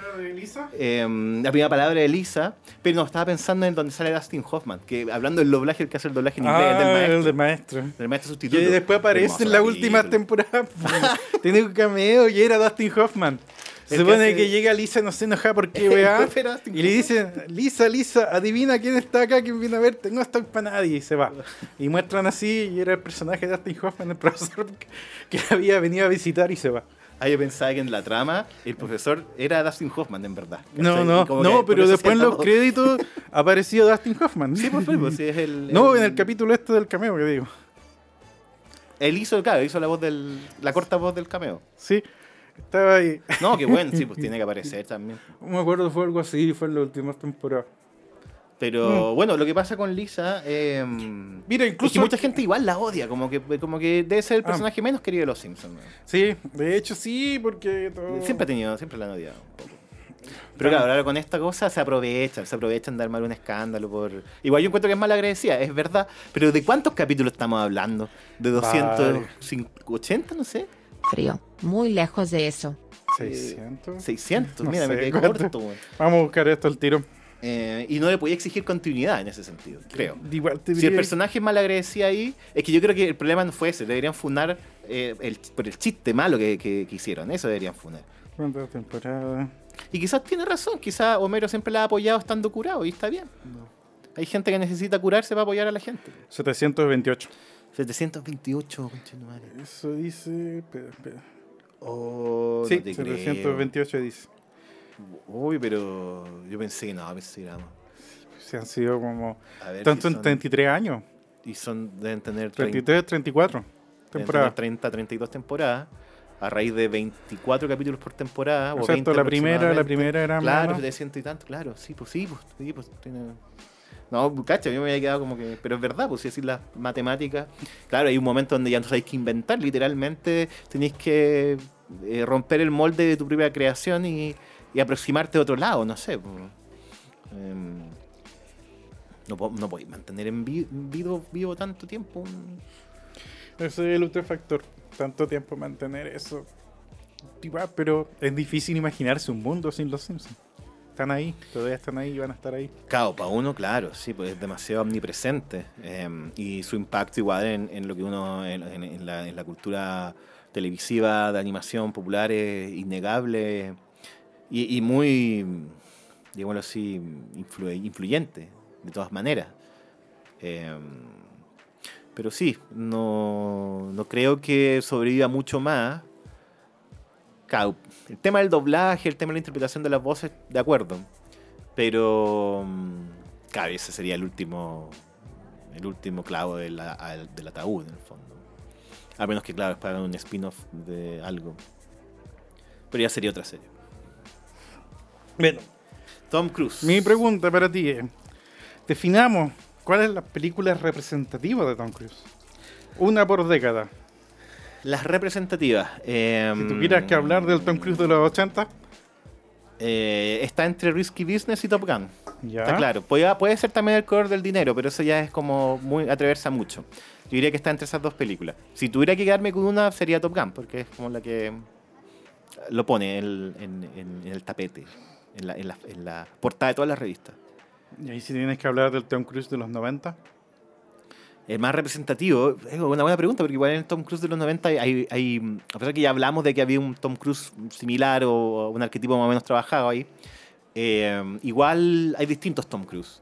Eh, la primera palabra de Lisa. Pero no, estaba pensando en donde sale Dustin Hoffman. Que hablando del doblaje, el que hace el doblaje en inglés, Ah, del maestro. el del maestro. Del maestro sustituto. Que después aparece Hermoso en la última temporada. Tiene un cameo y era Dustin Hoffman. Se El que supone hace- que llega Lisa, no se enoja porque weá. Y le dicen, Lisa, Lisa, adivina quién está acá, quién viene a verte. No estoy para nadie. Y se va. Y muestran así, y era el personaje de Dustin Hoffman, el profesor que- había venido a visitar y se va. Ah, yo pensaba que en la trama el profesor era Dustin Hoffman, en verdad. No, no, no, pero después en los créditos apareció Dustin Hoffman. Sí, por favor, sí, es el. No, en el capítulo este del cameo que digo. Él hizo, claro, hizo la voz del. La corta voz del cameo. Sí, estaba ahí. No, qué bueno, sí, pues tiene que aparecer también. No me acuerdo, fue algo así, fue en la última temporada. Pero bueno, lo que pasa con Lisa. Eh, Mira, es que incluso. mucha gente igual la odia, como que, como que debe ser el Ah. personaje menos querido de los Simpsons. ¿no? Sí, de hecho sí, porque todo... Siempre ha tenido, siempre la han odiado un poco. Pero claro, ahora con esta cosa se aprovechan, se aprovechan de armar un escándalo por... Igual yo encuentro que es mala agradecida, es verdad. Pero ¿de cuántos capítulos estamos hablando? ¿De 280, no sé? Frío. Muy lejos de eso. 600. 600, No mira, sé me quedé corto. Vamos a buscar esto al tiro. Eh, y no le podía exigir continuidad en ese sentido, creo. Igual te Si el personaje es mal agradecido ahí, es que yo creo que el problema no fue ese. Deberían funar eh, el, por el chiste malo que, que- que hicieron. Eso deberían funar. ¿Cuántas temporadas? Y quizás tiene razón. Quizás Homero siempre la ha apoyado estando curado y está bien. Hay gente que necesita curarse para apoyar a la gente. 728. 728, conchetumare. Eso dice... espera, espera. Oh, sí, no te creo. 728 dice. Uy, pero yo pensé que no, pensé que éramos. Se han sido como... Ver, Tanto si en son- 33 años. Y son, deben tener 30, 33, 34 deben tener temporadas. 30, 32 temporadas. A raíz de 24 capítulos por temporada. o Exacto, 20 la primera, la primera era Claro, menos. de ciento y tanto, claro. Sí, pues sí, pues, sí, pues tiene... No, cacha, yo me había quedado como que... Pero es verdad, pues si decir las matemáticas... Claro, hay un momento donde ya no sabéis que inventar. Literalmente tenéis que eh, romper el molde de tu propia creación y, aproximarte a otro lado, no sé. pues. Em, no, no podéis mantener en vi- vivo, vivo tanto tiempo. Ese es el otro factor. Tanto tiempo mantener eso. Pero es difícil imaginarse un mundo sin los Simpsons. Están ahí, todavía están ahí y van a estar ahí. Claro, para uno, claro, sí, pues es demasiado omnipresente. eh, y su impacto igual en, lo que uno, en, la, cultura televisiva de animación popular es innegable y, muy, digámoslo así, influ- influyente, de todas maneras. Eh, pero sí, no, no creo que sobreviva mucho más. Claro, el tema del doblaje, el tema de la interpretación de las voces, de acuerdo. Pero, mm, claro, ese sería el último el último clavo de la- al- del ataúd, en el fondo. A menos que, claro, es para un spin-off de algo. Pero ya sería otra serie. Bueno, Tom Cruise. mi pregunta para ti es: definamos cuál es la película representativa de Tom Cruise. Una por década. Las representativas. eh, Si tuvieras que hablar del Tom Cruise de los 80, eh, está entre Risky Business y Top Gun. ya. Está claro. Puede, puede ser también el color del dinero, pero eso ya es como muy atreverse a mucho. Yo diría que está entre esas dos películas. Si tuviera que quedarme con una, sería Top Gun, porque es como la que lo pone el- en, en- en el tapete, en la, en la- en la portada de todas las revistas. Y ahí si tienes que hablar del Tom Cruise de los 90. El más representativo, es una buena pregunta, porque igual en el Tom Cruise de los 90 hay, hay- a pesar que ya hablamos de que había un Tom Cruise similar o un arquetipo más o menos trabajado ahí, eh, igual hay distintos Tom Cruise.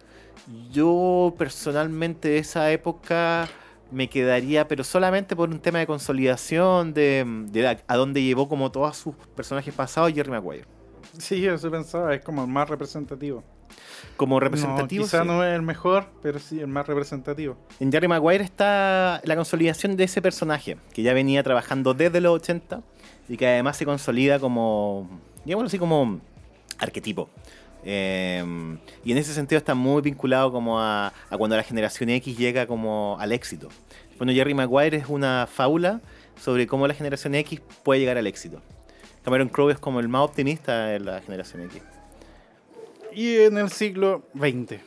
Yo personalmente de esa época me quedaría, pero solamente por un tema de consolidación, de, de a, dónde llevó como todos sus personajes pasados Jerry Maguire. Sí, eso pensaba, es como el más representativo. Como No, representativo, quizá sí. no es el mejor, pero sí el más representativo. En Jerry Maguire está la consolidación de ese personaje, que ya venía trabajando desde los 80 y que además se consolida como, digámoslo así, como arquetipo. Eh, y en ese sentido está muy vinculado como a, a cuando la generación X llega como al éxito. Bueno, Jerry Maguire es una fábula sobre cómo la generación X puede llegar al éxito. Cameron Crowe es como el más optimista de la generación X. Y en el siglo XX.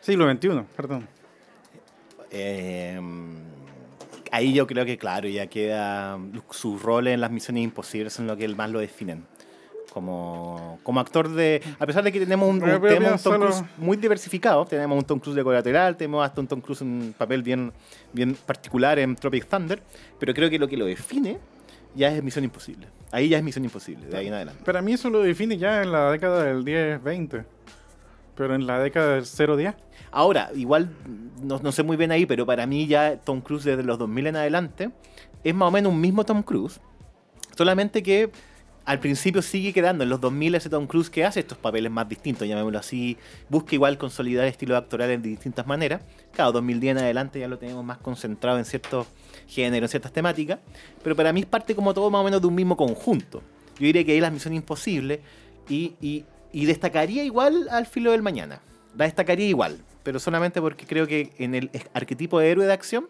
Siglo XXI, perdón. Eh, ahí yo creo que, claro, ya queda su rol en las misiones imposibles en lo que más lo definen. Como, como actor de. A pesar de que tenemos un, un- un. Tom Cruise muy diversificado, tenemos un Tom Cruise de colateral, tenemos hasta un Tom Cruise en un papel bien, bien particular en Tropic Thunder, pero creo que lo que lo define ya es Misión Imposible. Ahí ya es Misión Imposible, de ahí en adelante. Para mí eso lo define ya en la década del 10-20. Pero en la década del 0-10. Ahora, igual no, no sé muy bien ahí, pero para mí ya Tom Cruise desde los 2000 en adelante es más o menos un mismo Tom Cruise, solamente que al principio sigue quedando en los 2000 ese Tom Cruise que hace estos papeles más distintos, llamémoslo así, busca igual consolidar estilos actorales de distintas maneras. Claro, 2010 en adelante ya lo tenemos más concentrado en ciertos géneros, en ciertas temáticas, pero para mí es parte como todo más o menos de un mismo conjunto. Yo diría que ahí las misiones imposibles y, destacaría igual al filo del mañana. La destacaría igual, pero solamente porque creo que en el arquetipo de héroe de acción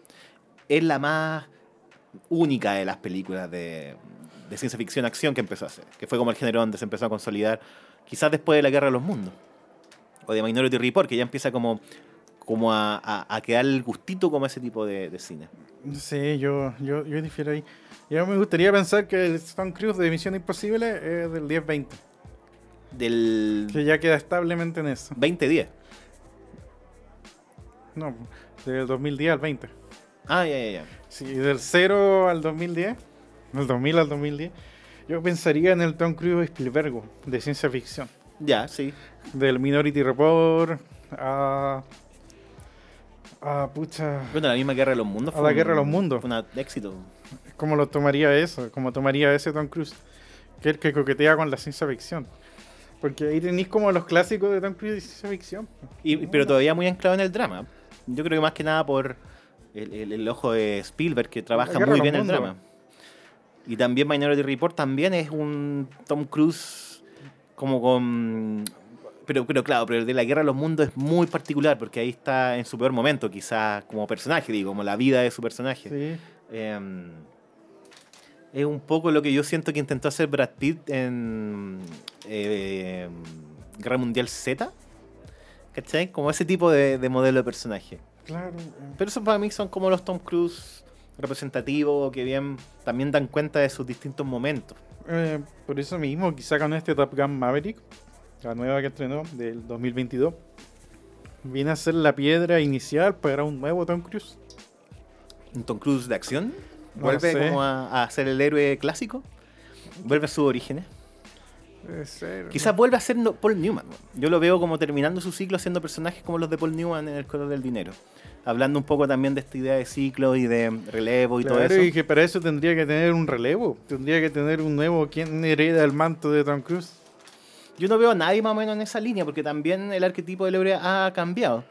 es la más única de las películas de, de ciencia ficción acción que empezó a hacer, que fue como el género donde se empezó a consolidar, quizás después de la Guerra de los Mundos, o de Minority Report, que ya empieza como, como a, a, a quedar el gustito como ese tipo de, de cine. Sí, yo, yo, yo difiero ahí. Yo me gustaría pensar que el Tom Cruise de Misión Imposible es del 10-20. Del Que ya queda establemente en eso. 2010. No, del 2010 al 20. Ah, ya, ya, ya. Sí, del 0 al 2010. Del 2000 al 2010. Yo pensaría en el Tom Cruise Spielberg de ciencia ficción. Ya, sí. Del Minority Report a. a pucha. Bueno, la misma Guerra de los Mundos. A la Guerra de los Mundos. Fue un éxito. ¿Cómo lo tomaría eso? ¿Cómo tomaría ese Tom Cruise? Que el que coquetea con la ciencia ficción. Porque ahí tenéis como los clásicos de Tom Cruise de ciencia ficción. Y, pero todavía muy anclado en el drama. Yo creo que más que nada por el, el- el ojo de Spielberg, que trabaja muy bien el drama. Y también Minority Report también es un Tom Cruise como con... Pero, pero claro, pero el de la Guerra de los Mundos es muy particular porque ahí está en su peor momento, quizás como personaje, digo, como la vida de su personaje. Sí. Eh, es un poco lo que yo siento que intentó hacer Brad Pitt en eh, Guerra Mundial Z. ¿Cachai? Como ese tipo de, de modelo de personaje. Claro. Pero esos para mí son como los Tom Cruise representativos que bien también dan cuenta de sus distintos momentos. Eh, por eso mismo, quizá con este Top Gun Maverick, la nueva que estrenó del 2022, viene a ser la piedra inicial para un nuevo Tom Cruise. Un Tom Cruise de acción. No Vuelve sé. como a, a ser el héroe clásico. Vuelve a sus orígenes. Quizás vuelva a ser Paul Newman. Yo lo veo como terminando su ciclo haciendo personajes como los de Paul Newman en El color del dinero. Hablando un poco también de esta idea de ciclo y de relevo y todo Claro, eso. y que para eso tendría que tener un relevo. Tendría que tener un nuevo quien hereda el manto de Tom Cruise. Yo no veo a nadie más o menos en esa línea porque también el arquetipo del héroe ha cambiado.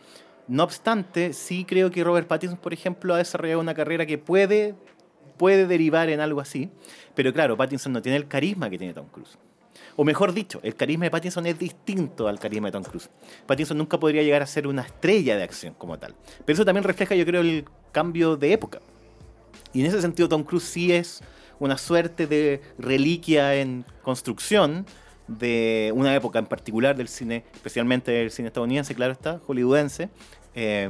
No obstante, sí creo que Robert Pattinson, por ejemplo, ha desarrollado una carrera que puede, puede derivar en algo así. Pero claro, Pattinson no tiene el carisma que tiene Tom Cruise. O mejor dicho, el carisma de Pattinson es distinto al carisma de Tom Cruise. Pattinson nunca podría llegar a ser una estrella de acción como tal. Pero eso también refleja, yo creo, el cambio de época. Y en ese sentido, Tom Cruise sí es una suerte de reliquia en construcción de una época en particular del cine, especialmente del cine estadounidense, claro está, hollywoodense, eh,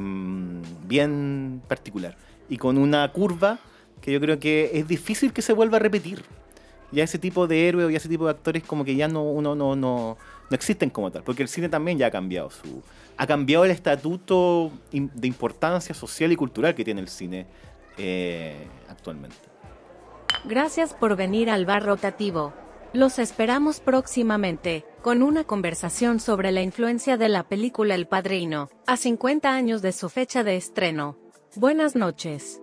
bien particular. Y con una curva que yo creo que es difícil que se vuelva a repetir. Ya ese tipo de héroes y ese tipo de actores como que ya no, uno no, no, no existen como tal, porque el cine también ya ha cambiado su... Ha cambiado el estatuto de importancia social y cultural que tiene el cine eh, actualmente. Gracias por venir al bar rotativo. Los esperamos próximamente, con una conversación sobre la influencia de la película El Padrino, a 50 años de su fecha de estreno. Buenas noches.